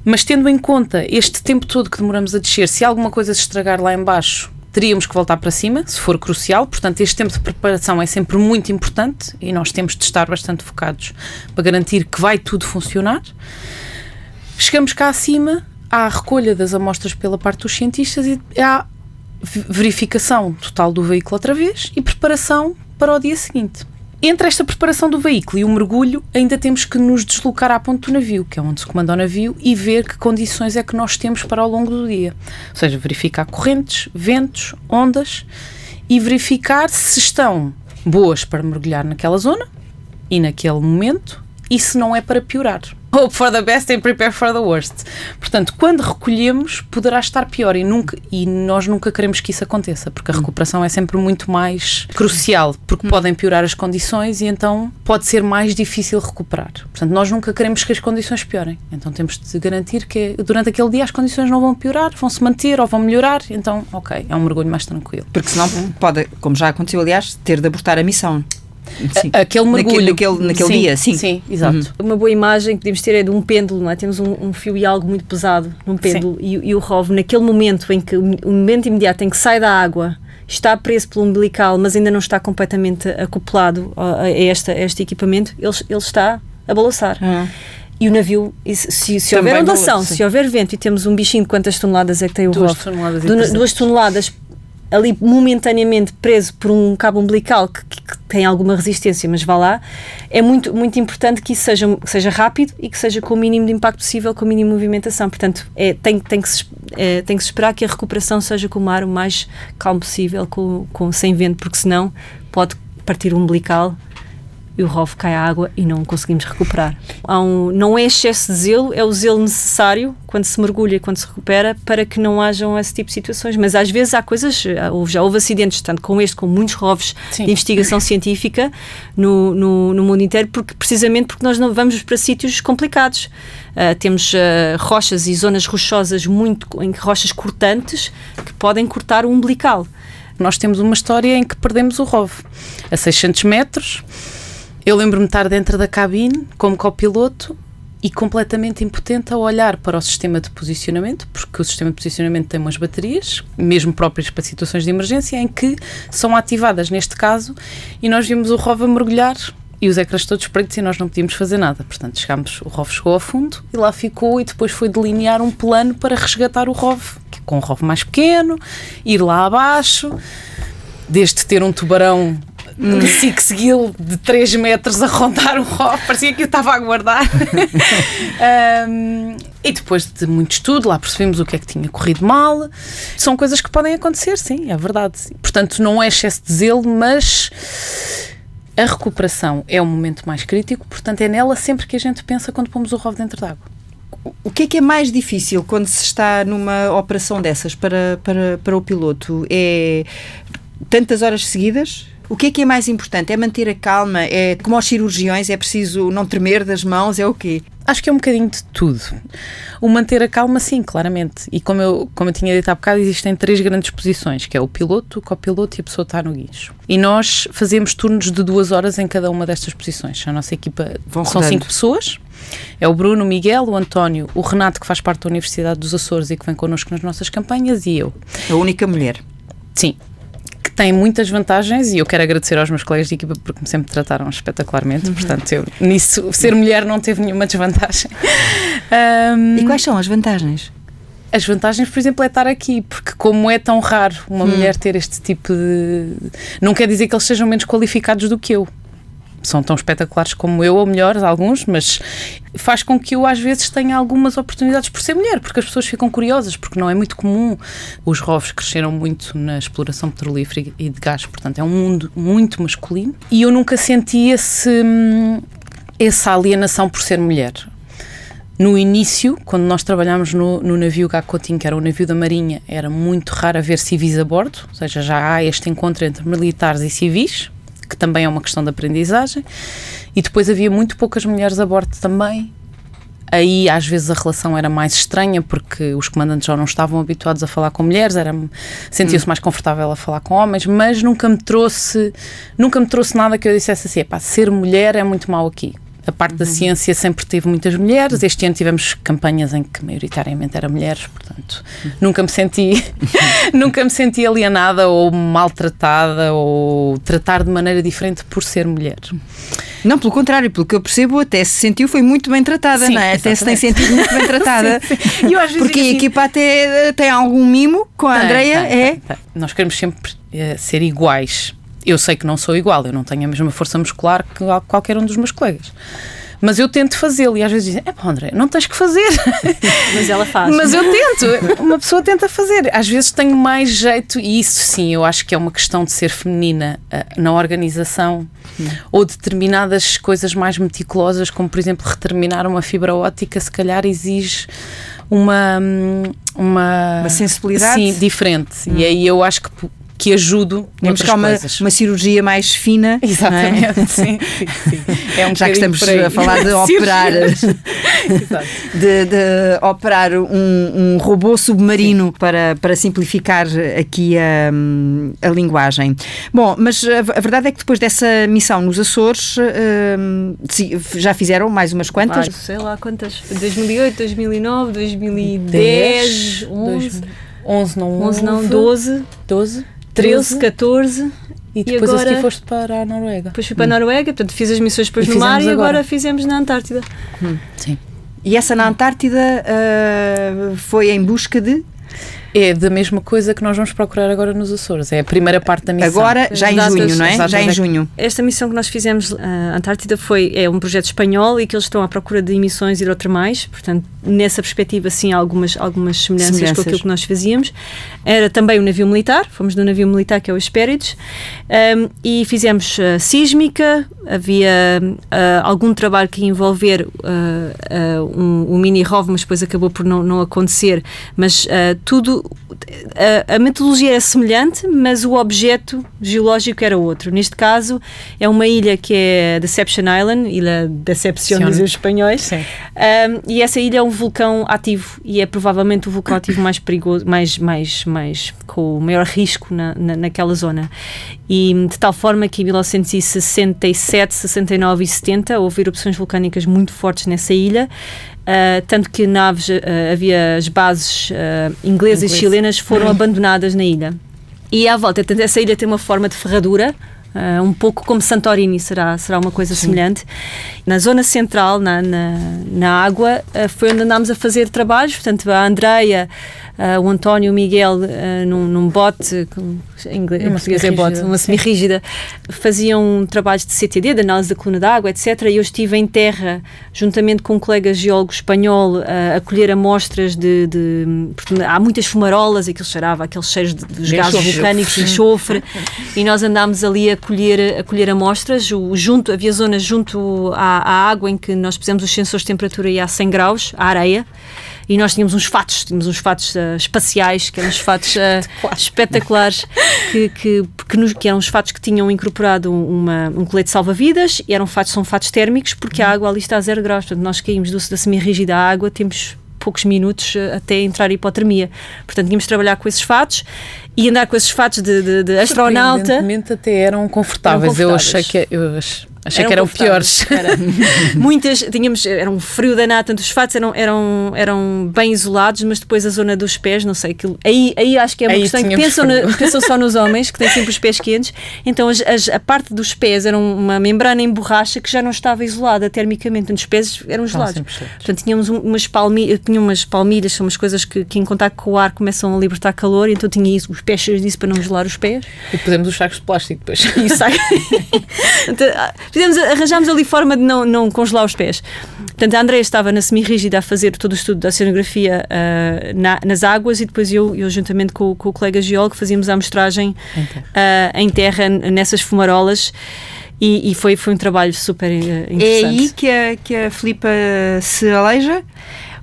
Mas tendo em conta este tempo todo que demoramos a descer, se alguma coisa se estragar lá embaixo, teríamos que voltar para cima, se for crucial. Portanto, este tempo de preparação é sempre muito importante e nós temos de estar bastante focados para garantir que vai tudo funcionar. Chegamos cá acima, há a recolha das amostras pela parte dos cientistas e há verificação total do veículo outra vez e preparação para o dia seguinte. Entre esta preparação do veículo e o mergulho, ainda temos que nos deslocar à ponte do navio, que é onde se comanda o navio, e ver que condições é que nós temos para ao longo do dia. Ou seja, verificar correntes, ventos, ondas e verificar se estão boas para mergulhar naquela zona e naquele momento e se não é para piorar hope for the best and prepare for the worst. Portanto, quando recolhemos, poderá estar pior e, nunca, e nós nunca queremos que isso aconteça, porque a recuperação é sempre muito mais crucial, porque podem piorar as condições e então pode ser mais difícil recuperar. Portanto, nós nunca queremos que as condições piorem. Então temos de garantir que durante aquele dia as condições não vão piorar, vão se manter ou vão melhorar. Então, ok, é um mergulho mais tranquilo. Porque senão pode, como já aconteceu, aliás, ter de abortar a missão. Sim. Aquele mergulho. Naquele, naquele sim, dia, sim. Sim, exato. Uhum. Uma boa imagem que podemos ter é de um pêndulo, não é? Temos um, um fio e algo muito pesado num pêndulo e, e, o ROV, naquele momento em que, o momento imediato em que sai da água, está preso pelo umbilical, mas ainda não está completamente acoplado a, a, esta, a este equipamento, ele, ele está a balançar. Uhum. e o navio, se, se houver ondulação, se houver vento e temos um bichinho de quantas toneladas é que tem o duas ROV? Toneladas duas toneladas ali momentaneamente preso por um cabo umbilical que, que, tem alguma resistência, mas vá lá, é muito, muito importante que isso seja, que seja rápido e que seja com o mínimo de impacto possível, com o mínimo de movimentação. Portanto, é, tem, tem, que se, é, tem que se esperar que a recuperação seja com o mar o mais calmo possível, com, com, sem vento, porque senão pode partir o umbilical e o ROV cai à água e não conseguimos recuperar. Um, não é excesso de zelo, é o zelo necessário quando se mergulha, quando se recupera, para que não hajam esse tipo de situações. Mas às vezes há coisas, já houve acidentes, tanto com este, como muitos ROVs Sim. de investigação científica no, no, no, mundo inteiro, porque, precisamente porque nós não vamos para sítios complicados. Uh, temos uh, rochas e zonas rochosas muito, em rochas cortantes que podem cortar o umbilical. Nós temos uma história em que perdemos o ROV a 600 metros eu lembro-me estar dentro da cabine como copiloto e completamente impotente a olhar para o sistema de posicionamento, porque o sistema de posicionamento tem umas baterias, mesmo próprias para situações de emergência, em que são ativadas neste caso, e nós vimos o ROV a mergulhar e os ecrãs todos pretos e nós não podíamos fazer nada. Portanto, chegámos, o ROV chegou ao fundo e lá ficou e depois foi delinear um plano para resgatar o ROV, que com um ROV mais pequeno, ir lá abaixo, desde ter um tubarão um six gill de 3 metros a rondar o rock, parecia que eu estava a aguardar. um, e depois de muito estudo, lá percebemos o que é que tinha corrido mal. São coisas que podem acontecer, sim, é verdade. Portanto, não é excesso de zelo, mas a recuperação é o momento mais crítico, portanto, é nela sempre que a gente pensa quando pomos o ROV dentro d'água. O que é que é mais difícil quando se está numa operação dessas para, para, para o piloto? É tantas horas seguidas? O que é que é mais importante? É manter a calma? É como aos cirurgiões, é preciso não tremer das mãos? É o quê? Acho que é um bocadinho de tudo. O manter a calma, sim, claramente. E como eu, como eu tinha dito há bocado, existem três grandes posições, que é o piloto, o copiloto e a pessoa que está no guincho. E nós fazemos turnos de duas horas em cada uma destas posições. A nossa equipa Vão são rodando. cinco pessoas. É o Bruno, o Miguel, o António, o Renato, que faz parte da Universidade dos Açores e que vem connosco nas nossas campanhas, e eu. A única mulher. Sim, tem muitas vantagens e eu quero agradecer aos meus colegas de equipa porque me sempre trataram espetacularmente. Uhum. Portanto, eu, nisso, ser mulher não teve nenhuma desvantagem. Um, e quais são as vantagens? As vantagens, por exemplo, é estar aqui, porque como é tão raro uma hum. mulher ter este tipo de. Não quer dizer que eles sejam menos qualificados do que eu são tão espetaculares como eu, ou melhores, alguns, mas faz com que eu às vezes tenha algumas oportunidades por ser mulher, porque as pessoas ficam curiosas, porque não é muito comum. Os ROVs cresceram muito na exploração petrolífera e de gás, portanto é um mundo muito masculino. E eu nunca senti esse, essa alienação por ser mulher. No início, quando nós trabalhámos no, no navio Gacotinho, que era o navio da Marinha, era muito raro haver civis a bordo, ou seja, já há este encontro entre militares e civis, que também é uma questão de aprendizagem. E depois havia muito poucas mulheres a bordo também. Aí às vezes a relação era mais estranha porque os comandantes já não estavam habituados a falar com mulheres, era sentia-se hum. mais confortável a falar com homens, mas nunca me trouxe nunca me trouxe nada que eu dissesse assim, pá, ser mulher é muito mal aqui. A parte uhum. da ciência sempre teve muitas mulheres. Este ano tivemos campanhas em que maioritariamente eram mulheres, portanto, uhum. nunca me senti nunca me senti alienada ou maltratada ou tratar de maneira diferente por ser mulher. Não, pelo contrário, pelo que eu percebo, até se sentiu foi muito bem tratada, sim, não é? Até se tem sentido muito bem tratada. sim, sim. Eu, Porque assim, a equipa até tem algum mimo com a Andreia, é? Nós queremos sempre uh, ser iguais eu sei que não sou igual, eu não tenho a mesma força muscular que qualquer um dos meus colegas. Mas eu tento fazê-lo e às vezes dizem: é pá, André, não tens que fazer. Mas ela faz. Mas eu tento, uma pessoa tenta fazer. Às vezes tenho mais jeito, e isso sim, eu acho que é uma questão de ser feminina uh, na organização hum. ou determinadas coisas mais meticulosas, como por exemplo reterminar uma fibra óptica, se calhar exige uma, hum, uma, uma sensibilidade sim, diferente. Hum. E aí eu acho que que ajudo Temos cá uma, uma cirurgia mais fina. É? Exatamente, é? sim, sim, sim. É um Já que estamos a falar de operar, de, de, operar um, um, robô submarino para, para simplificar aqui a, a linguagem. Bom, mas a, a, verdade é que depois dessa missão nos Açores, um, já fizeram mais umas quantas? sei lá quantas. 2008, 2009, 2010, 11. 11 não 11 não, 12. 12. 13, 14. E depois e agora, foste para a Noruega. Depois fui para a Noruega, portanto fiz as missões depois e no mar e agora. agora fizemos na Antártida. Hum. Sim. E essa na Antártida uh, foi em busca de? É da mesma coisa que nós vamos procurar agora nos Açores. É a primeira parte da missão. Agora, já em junho, não é? Já em junho. Esta missão que nós fizemos à Antártida foi, é um projeto espanhol e que eles estão à procura de emissões hidrotermais. Portanto, nessa perspectiva, sim, algumas, algumas semelhanças, semelhanças, com aquilo que nós fazíamos. Era também um navio militar, fomos no navio militar que é o Hespérides, um, e fizemos uh, sísmica, havia uh, algum trabalho que ia envolver uh, um, um mini-ROV, mas depois acabou por não, não acontecer, mas tudo, a, a metodologia era semelhante, mas o objeto geológico era outro. Neste caso, é uma ilha que é Deception Island, Ilha Decepción, dizem os espanhóis, um, e essa ilha é um vulcão ativo e é provavelmente o vulcão ativo mais perigoso, mais, mais, mais com o maior risco na, na, naquela zona. E de tal forma que em 1967, 69 e 70 houve erupções vulcânicas muito fortes nessa ilha. Uh, tanto que naves, uh, havia as bases uh, inglesas Inglês. e chilenas foram abandonadas na ilha. E à volta, essa ilha tem uma forma de ferradura, um pouco como Santorini, será, será uma coisa Sim. semelhante. Na zona central, na, na, na água, foi onde andámos a fazer trabalhos, portanto, a Andreia uh, o António Miguel uh, num, num, bote, em, inglês, em português é bote, uma semi-rígida, faziam trabalhos de CTD, de análise da coluna d'água, etc. E eu estive em terra, juntamente com um colega geólogo espanhol, uh, a colher amostras de. de há muitas fumarolas, aquilo cheirava, aqueles cheiros de, dos gases enxofre. vulcânicos, enxofre, e nós andámos ali a colher, a colher amostras. O, junto, havia zonas junto à, à água em que nós pusemos os sensores de temperatura e a 100 graus, a areia e nós tínhamos uns fatos, tínhamos uns fatos uh, espaciais, que eram uns fatos uh, espetaculares, que, que, que, nos, que, eram os fatos que tinham incorporado uma, um colete salva-vidas, e eram fatos, são fatos térmicos, porque a água ali está a zero graus, portanto nós caímos do, da semi-rígida à água, temos poucos minutos uh, até entrar em hipotermia. Portanto, tínhamos de trabalhar com esses fatos e andar com esses fatos de, de, de astronauta. até eram confortáveis. eram confortáveis. Eu achei que eu Achei eram que eram piores. Era. Muitas, tínhamos, era um frio danado, tanto os fatos eram, eram, eram bem isolados, mas depois a zona dos pés, não sei, aquilo, aí, aí acho que é uma aí questão que pensam, na, pensam só nos homens, que têm sempre os pés quentes, então as, as, a parte dos pés era uma membrana em borracha que já não estava isolada termicamente, então os pés eram gelados. Portanto, tínhamos umas palmilhas, tinha umas palmilhas, são umas coisas que, que em contato com o ar começam a libertar calor, então tinha isso, os pés cheios disso para não gelar os pés. E podemos os sacos de plástico depois. Isso aí. Fizemos, arranjámos ali forma de não, não congelar os pés. Portanto, a Andrea estava na semi-rígida a fazer todo o estudo da oceanografia uh, na, nas águas e depois eu, eu juntamente com, com, o colega geólogo, fazíamos a amostragem uh, em terra nessas fumarolas. E, e, foi, foi um trabalho super interessante. É aí que a, que a Filipa se aleija?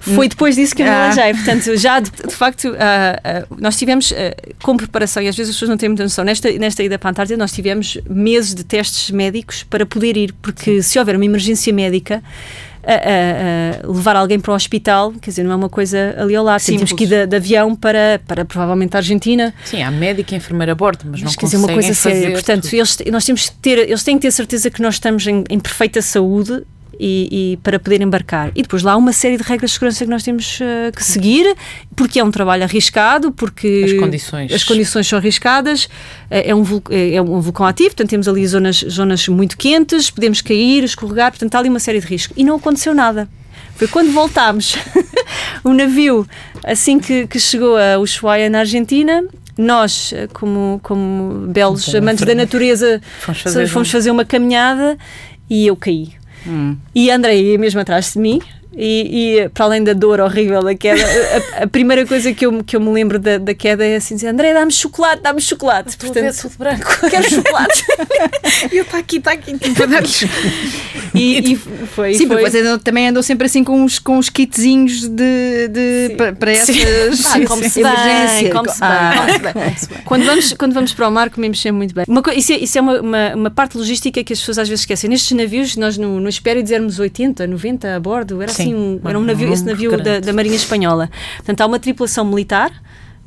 Foi depois disso que eu me ah. Portanto, já de, de facto, uh, uh, nós tivemos uh, com preparação, e às vezes as pessoas não têm muita noção, nesta, nesta ida para a Antártida, nós tivemos meses de testes médicos para poder ir, porque Sim. se houver uma emergência médica, a, a, a, levar alguém para o hospital, quer dizer, não é uma coisa ali ao lado. Temos que ir de, de, avião para, para provavelmente a Argentina. Sim, há médica e enfermeira a bordo, mas, mas não quer dizer, uma coisa séria. Portanto, eles, nós temos que ter, eles têm que ter certeza que nós estamos em, em perfeita saúde e, e, para poder embarcar. E depois lá há uma série de regras de segurança que nós temos uh, que seguir, porque é um trabalho arriscado, porque as condições, as condições são arriscadas, é, é um, é, é um vulcão ativo, portanto temos ali zonas, zonas muito quentes, podemos cair, escorregar, portanto há ali uma série de riscos. E não aconteceu nada. Foi quando voltámos, o navio, assim que, que chegou a Ushuaia, na Argentina, nós, eh, como, como belos então, amantes da natureza, fomos fazer, fomos fazer uma caminhada e eu caí. Hum. E a André ia mesmo atrás de mim. E, e, para além da dor horrível da queda, a, a, primeira coisa que eu, que eu me lembro da, da queda é assim dizer: André, dá-me chocolate, dá-me chocolate. Portanto, ver branco. Quero chocolate. e eu está aqui, está aqui, para dar-lhes. E, e, foi. Sim, foi. andou, também andou sempre assim com uns, com uns kitzinhos de, de para, para essas ah, como se bem, como ah. Quando vamos, quando vamos para o mar, comemos sempre muito bem. Uma, isso é, isso é uma, uma, uma, parte logística que as pessoas às vezes esquecem. Nestes navios, nós no, no espero dizermos 80, 90 a bordo, era assim, um, era um navio, esse navio da, da Marinha Espanhola. Portanto, há uma tripulação militar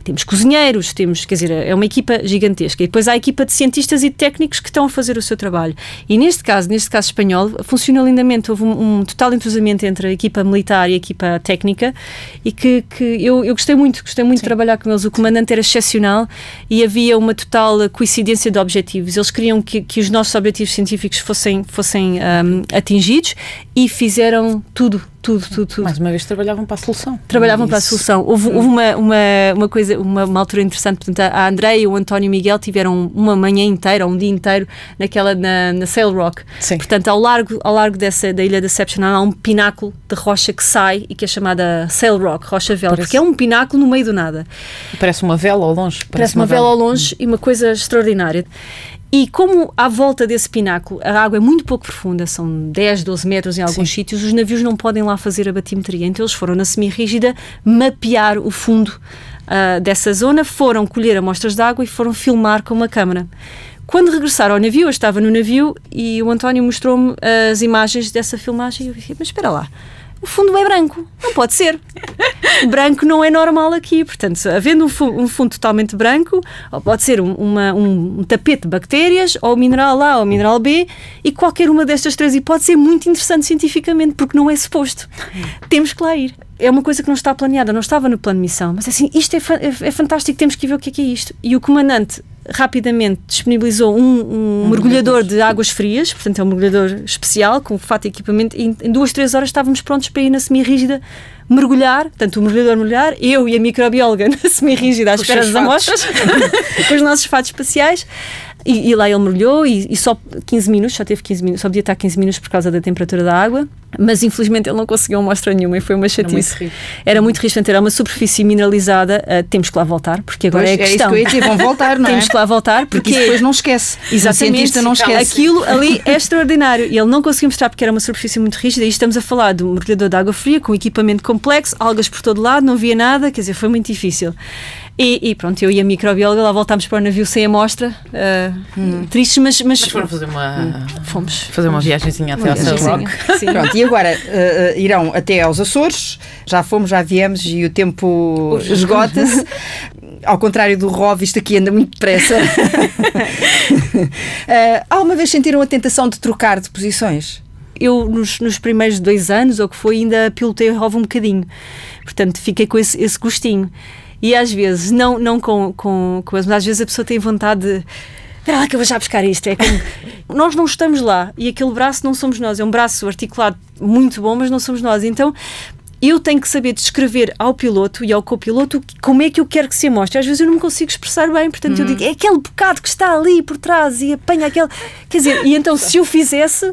temos cozinheiros, temos, quer dizer, é uma equipa gigantesca. E depois há a equipa de cientistas e de técnicos que estão a fazer o seu trabalho. E neste caso, neste caso espanhol, funcionou lindamente. Houve um, um total entrosamento entre a equipa militar e a equipa técnica e que, que eu, eu gostei muito, gostei muito Sim. de trabalhar com eles. O comandante era excepcional e havia uma total coincidência de objetivos. Eles queriam que, que os nossos objetivos científicos fossem, fossem um, atingidos e fizeram tudo tudo, tudo, tudo. Mais uma vez trabalhavam para a solução. Trabalhavam para a solução. Houve, houve uma, uma, uma coisa, uma, uma altura interessante, portanto, a André e o António Miguel tiveram uma manhã inteira, um dia inteiro, naquela, na, na Sail Rock. Sim. Portanto, ao largo, ao largo dessa, da ilha de Deception há um pináculo de rocha que sai e que é chamada Sail Rock, rocha vela, Parece- porque é um pináculo no meio do nada. Parece uma vela ao longe. Parece uma vela ao longe e uma coisa extraordinária. E como à volta desse pináculo a água é muito pouco profunda, são 10, 12 metros em alguns Sim. sítios, os navios não podem lá fazer a batimetria. Então eles foram na semi-rígida mapear o fundo ah, dessa zona, foram colher amostras de água e foram filmar com uma câmara. Quando regressaram ao navio, eu estava no navio e o António mostrou-me as imagens dessa filmagem e eu disse, mas espera lá, o fundo é branco, não pode ser. branco não é normal aqui, portanto, havendo um, um fundo totalmente branco, pode ser um, uma- um- um tapete de bactérias, ou mineral A ou mineral B, e qualquer uma destas três hipóteses é muito interessante cientificamente, porque não é suposto. Temos que lá ir. É uma coisa que não está planeada, não estava no plano de missão, mas assim, isto é, fa- é- é fantástico, temos que ver o que é que é isto. E o comandante rapidamente disponibilizou um, um mergulhador de águas frias, portanto é um mergulhador especial, com fato e equipamento, e em, duas, três horas estávamos prontos para ir na semi-rígida mergulhar, portanto o mergulhador mergulhar, eu e a microbióloga na semi-rígida à espera das amostras, com os nossos fatos espaciais, e, e lá ele mergulhou e, e só 15 minutos, só teve 15 minutos, só podia estar 15 minutos por causa da temperatura da água, mas infelizmente ele não conseguiu amostra nenhuma e foi uma chatice. Era muito risco, portanto, era uma superfície mineralizada, ah, temos que lá voltar, porque agora Pois, é a era isso questão. que eu ia dizer, vão voltar, não é? Temos que lá voltar, Porque porque isso depois não esquece. Exatamente. não esquece. Aquilo ali é extraordinário. E ele não conseguiu mostrar porque era uma superfície muito rígida. E estamos a falar de um mergulhador de água fria com equipamento complexo, algas por todo lado, não via nada, quer dizer, foi muito difícil. E, e pronto, eu e a microbióloga lá voltámos para o navio sem amostra, ah, tristes, mas, mas, Mas foram fazer uma, fomos. fazer uma viagenzinha até ao. Rock. Sim. Pronto, e agora eh, eh, irão até aos Açores, já fomos, já viemos e o tempo esgota-se. Ao contrário do Rov, isto aqui anda muito depressa. Eh, alguma vez sentiram a tentação de trocar de posições? eu nos, nos primeiros dois anos, ou que foi, ainda pilotei o ROV um bocadinho. Portanto, fiquei com esse, esse gostinho. E às vezes, não, não com, com, com as, mas às vezes a pessoa tem vontade de. Espera lá que eu vou já buscar isto. É como, nós não estamos lá e aquele braço não somos nós. É um braço articulado muito bom, mas não somos nós. Então eu tenho que saber descrever ao piloto e ao copiloto como é que eu quero que se amostre. Às vezes eu não me consigo expressar bem, portanto eu digo é aquele bocado que está ali por trás e apanha aquele. Quer dizer, e então se eu fizesse,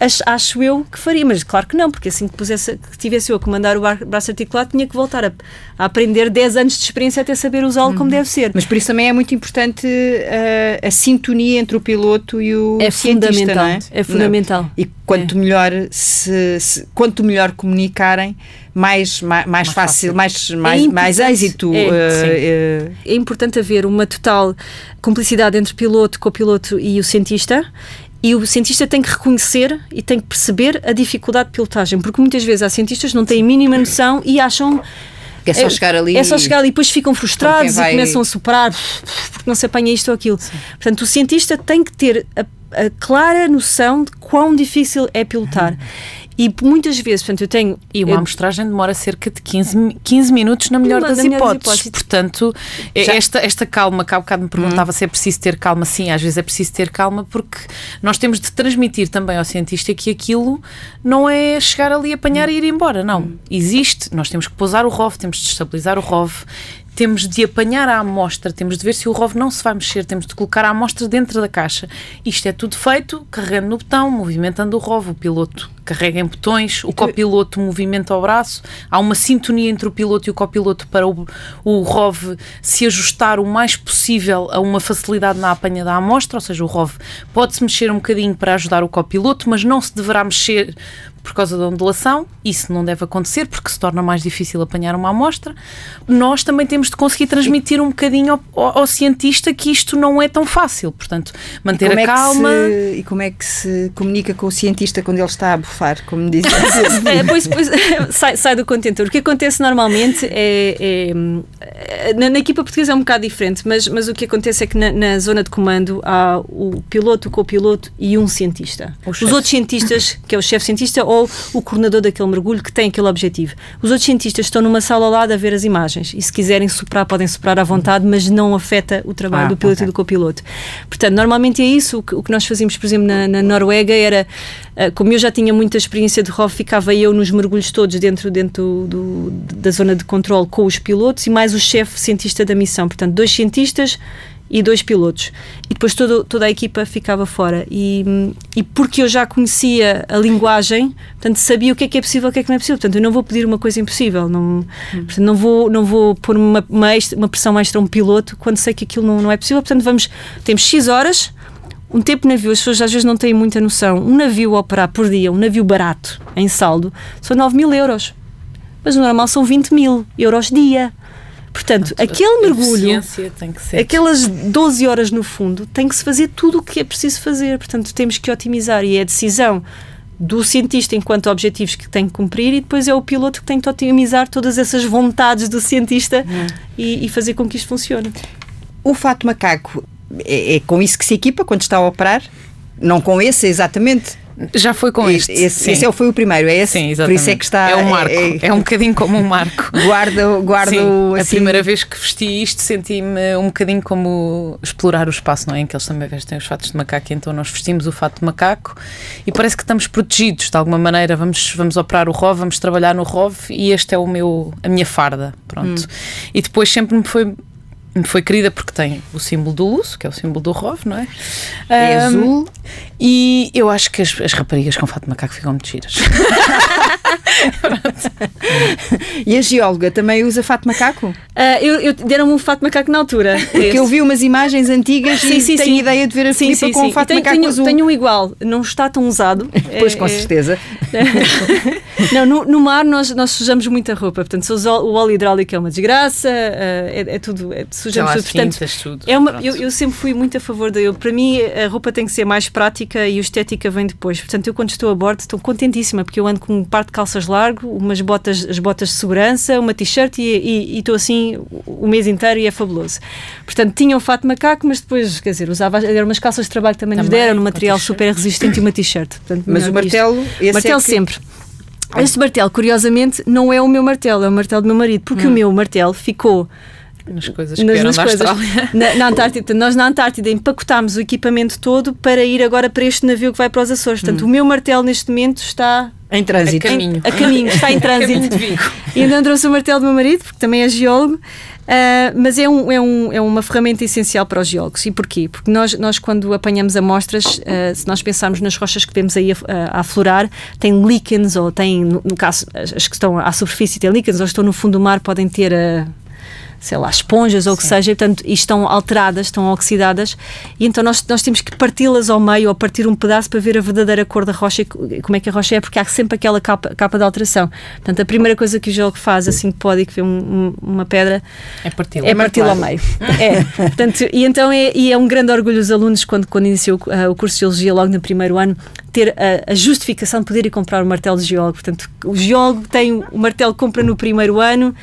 Acho, acho eu que faria, mas claro que não, porque assim que, pusesse, que tivesse eu a comandar o braço articulado, tinha que voltar a, a aprender 10 anos de experiência até saber usá-lo como deve ser. Mas por isso também é muito importante eh, a sintonia entre o piloto e o É cientista, fundamental, não é? é fundamental. Não. E quanto melhor se, se- quanto melhor comunicarem, mais, mais, mais fácil, fácil. mais, mais, É mais êxito. É, eh, eh, É importante haver uma total cumplicidade entre piloto, copiloto e o cientista. E o cientista tem que reconhecer e tem que perceber a dificuldade de pilotagem, porque muitas vezes há cientistas que não têm a mínima noção e acham que é só chegar ali. É só chegar ali e depois ficam frustrados vai- e começam a superar porque não se apanha isto ou aquilo. Portanto, o cientista tem que ter a, a clara noção de quão difícil é pilotar. E muitas vezes, portanto, eu tenho. E uma eu- amostragem demora cerca de 15, mi- 15 minutos na melhor das hipóteses. hipóteses. Portanto, é Já- esta, esta calma, que há bocado me perguntava se é preciso ter calma. Sim, às vezes é preciso ter calma porque nós temos de transmitir também ao cientista que aquilo não é chegar ali, apanhar e ir embora. Não. Existe, nós temos que pousar o ROV, temos de estabilizar o ROV. Temos de apanhar a amostra, temos de ver se o ROV não se vai mexer, temos de colocar a amostra dentro da caixa. Isto é tudo feito carregando no botão, movimentando o ROV. O piloto carrega em botões, o copiloto movimenta o braço. Há uma sintonia entre o piloto e o copiloto para o, o ROV se ajustar o mais possível a uma facilidade na apanha da amostra, ou seja, o ROV pode-se mexer um bocadinho para ajudar o copiloto, mas não se deverá mexer por causa da ondulação, isso não deve acontecer porque se torna mais difícil apanhar uma amostra. Nós também temos de conseguir transmitir um bocadinho ao, ao- cientista que isto não é tão fácil, portanto, manter a é calma. se- e como é que se comunica com o cientista quando ele está a bufar, como dizem? É, pois, pois, sai, sai do contentor. O que acontece normalmente é. é- na, na equipa portuguesa é um bocado diferente, mas, mas o que acontece é que na, na zona de comando há o piloto, o copiloto e um cientista. Os outros cientistas, que é o chefe cientista, ou o coordenador daquele mergulho que tem aquele objetivo. Os outros cientistas estão numa sala ao lado a ver as imagens e se quiserem soprar, podem soprar à vontade, mas não afeta o trabalho ah, do piloto okay. e do copiloto. Portanto, normalmente é isso. O que, o que nós fazíamos, por exemplo, na, na Noruega era, uh, como eu já tinha muita experiência de ROV, ficava eu nos mergulhos todos dentro, dentro do, da zona de controle com os pilotos e mais o chefe cientista da missão. Portanto, dois cientistas e dois pilotos. E depois todo, toda a equipa ficava fora. E, e porque eu já conhecia a linguagem, portanto, sabia o que é que é possível e o que é que não é possível. Portanto, eu não vou pedir uma coisa impossível. Não, portanto, não, vou, não vou pôr uma, uma, extra, uma pressão extra a um piloto quando sei que aquilo não, não é possível. Portanto, vamos, temos X horas, um tempo navio, as pessoas às vezes não têm muita noção. Um navio a operar por dia, um navio barato, em saldo, são 9 mil euros. Mas o normal são 20 mil euros dia. Portanto, Portanto aquele mergulho, aquelas 12 horas no fundo, tem que se fazer tudo o que é preciso fazer. Portanto, temos que otimizar e é a decisão do cientista enquanto objetivos que tem que cumprir e depois é o piloto que tem que otimizar todas essas vontades do cientista hum. e, e, fazer com que isto funcione. O fato macaco é, é com isso que se equipa quando está a operar? Não com esse exatamente? Já foi com este. Esse, esse é foi o primeiro, é esse? Sim, exatamente. Por isso é que está. É um marco. É, é um bocadinho como um marco. guardo, guardo Sim, assim. A primeira vez que vesti isto senti-me um bocadinho como explorar o espaço, não é? Em que eles também vestem os fatos de macaco, então nós vestimos o fato de macaco e parece que estamos protegidos de alguma maneira. Vamos, vamos operar o ROV, vamos trabalhar no ROV e este é o meu, a minha farda. Pronto. Hum. E depois sempre me foi foi querida porque tem o símbolo do Luso, que é o símbolo do ROV, não é? É um, azul. E eu acho que as, as raparigas com fato de macaco ficam muito giras. e a geóloga também usa fato macaco? Uh, eu, eu deram-me um fato macaco na altura. Porque eu vi umas imagens antigas sim, e sim, tenho sim. ideia de ver a sim, sim, com um fato tenho, macaco tenho, azul. Tenho um igual, não está tão usado. pois, com é, certeza. não, no, no, mar nós, nós sujamos muita roupa, portanto, o óleo hidráulico é uma desgraça, uh, é, é, tudo, é, sujamos tudo. Portanto, tudo. É uma, eu, eu, sempre fui muito a favor da. Eu, para mim, a roupa tem que ser mais prática e a estética vem depois. Portanto, eu quando estou a bordo estou contentíssima porque eu ando com um par de calças largo, umas botas, as botas de segurança, uma t-shirt e estou assim o mês inteiro e é fabuloso. Portanto, tinha o fato de macaco, mas depois, quer dizer, usava eram umas calças de trabalho também, também nos deram, no material super resistente e uma t-shirt. Mas o martelo, esse martelo é que... sempre. Este martelo, curiosamente, não é o meu martelo, é o martelo do meu marido, porque hum. o meu martelo ficou nas coisas que nas, nas coisas. Na, na, Antártida. Nós na Antártida empacotámos o equipamento todo para ir agora para este navio que vai para os Açores. Portanto, hum. o meu martelo neste momento está em trânsito. A caminho. A, a caminho, está em trânsito. e ainda trouxe o martelo do meu marido, porque também é geólogo. Uh, mas é, um, é, um, é uma ferramenta essencial para os geólogos. E porquê? Porque nós, nós quando apanhamos amostras, uh, se nós pensarmos nas rochas que vemos aí a, a, aflorar, tem líquens, ou tem, no, no, caso, as que estão à superfície têm líquens, ou estão no fundo do mar, podem ter. Uh, sei lá, esponjas ou o que seja, e, portanto, e estão alteradas, estão oxidadas, e então nós, nós temos que parti-las ao meio ou partir um pedaço para ver a verdadeira cor da rocha e como é que a rocha é, porque há sempre aquela capa, capa de alteração. Portanto, a primeira coisa que o geólogo faz assim que pode e que vê um, um, uma pedra é parti-la é parti ao meio. é. Portanto, e então é, e é um grande orgulho os alunos, quando, quando iniciou uh, o curso de Geologia, logo no primeiro ano, ter a, a, justificação de poder ir comprar o martelo de geólogo. Portanto, o geólogo tem o martelo que compra no primeiro ano,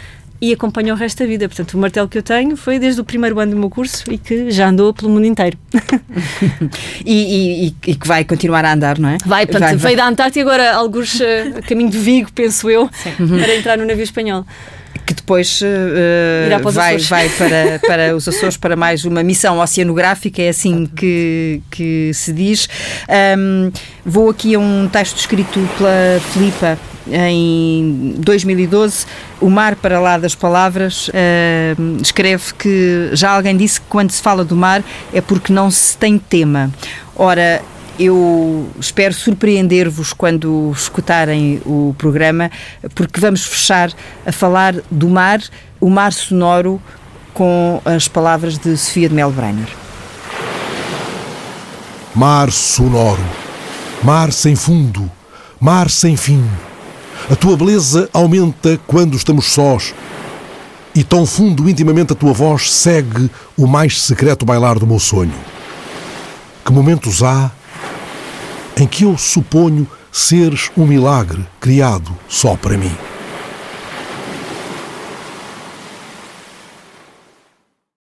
e acompanha o resto da vida. Portanto, o martelo que eu tenho foi desde o primeiro ano do meu curso e que já andou pelo mundo inteiro. e, e, e, que vai continuar a andar, não é? Vai, portanto, vai, veio da Antártida e agora alguns uh, a caminho de Vigo, penso eu, Sim. para entrar no navio espanhol que depois uh, vai, vai para, para os Açores para mais uma missão oceanográfica, é assim que, que se diz. Um, vou aqui a um texto escrito pela Filipa em 2012, O Mar para lá das Palavras, uh, escreve que já alguém disse que quando se fala do mar é porque não se tem tema. Ora, eu espero surpreender-vos quando escutarem o programa, porque vamos fechar a falar do mar, o mar sonoro, com as palavras de Sofia de Melbrenner. Mar sonoro, mar sem fundo, mar sem fim. A tua beleza aumenta quando estamos sós. E tão fundo intimamente a tua voz segue o mais secreto bailar do meu sonho. Que momentos há em que eu suponho seres um milagre criado só para mim.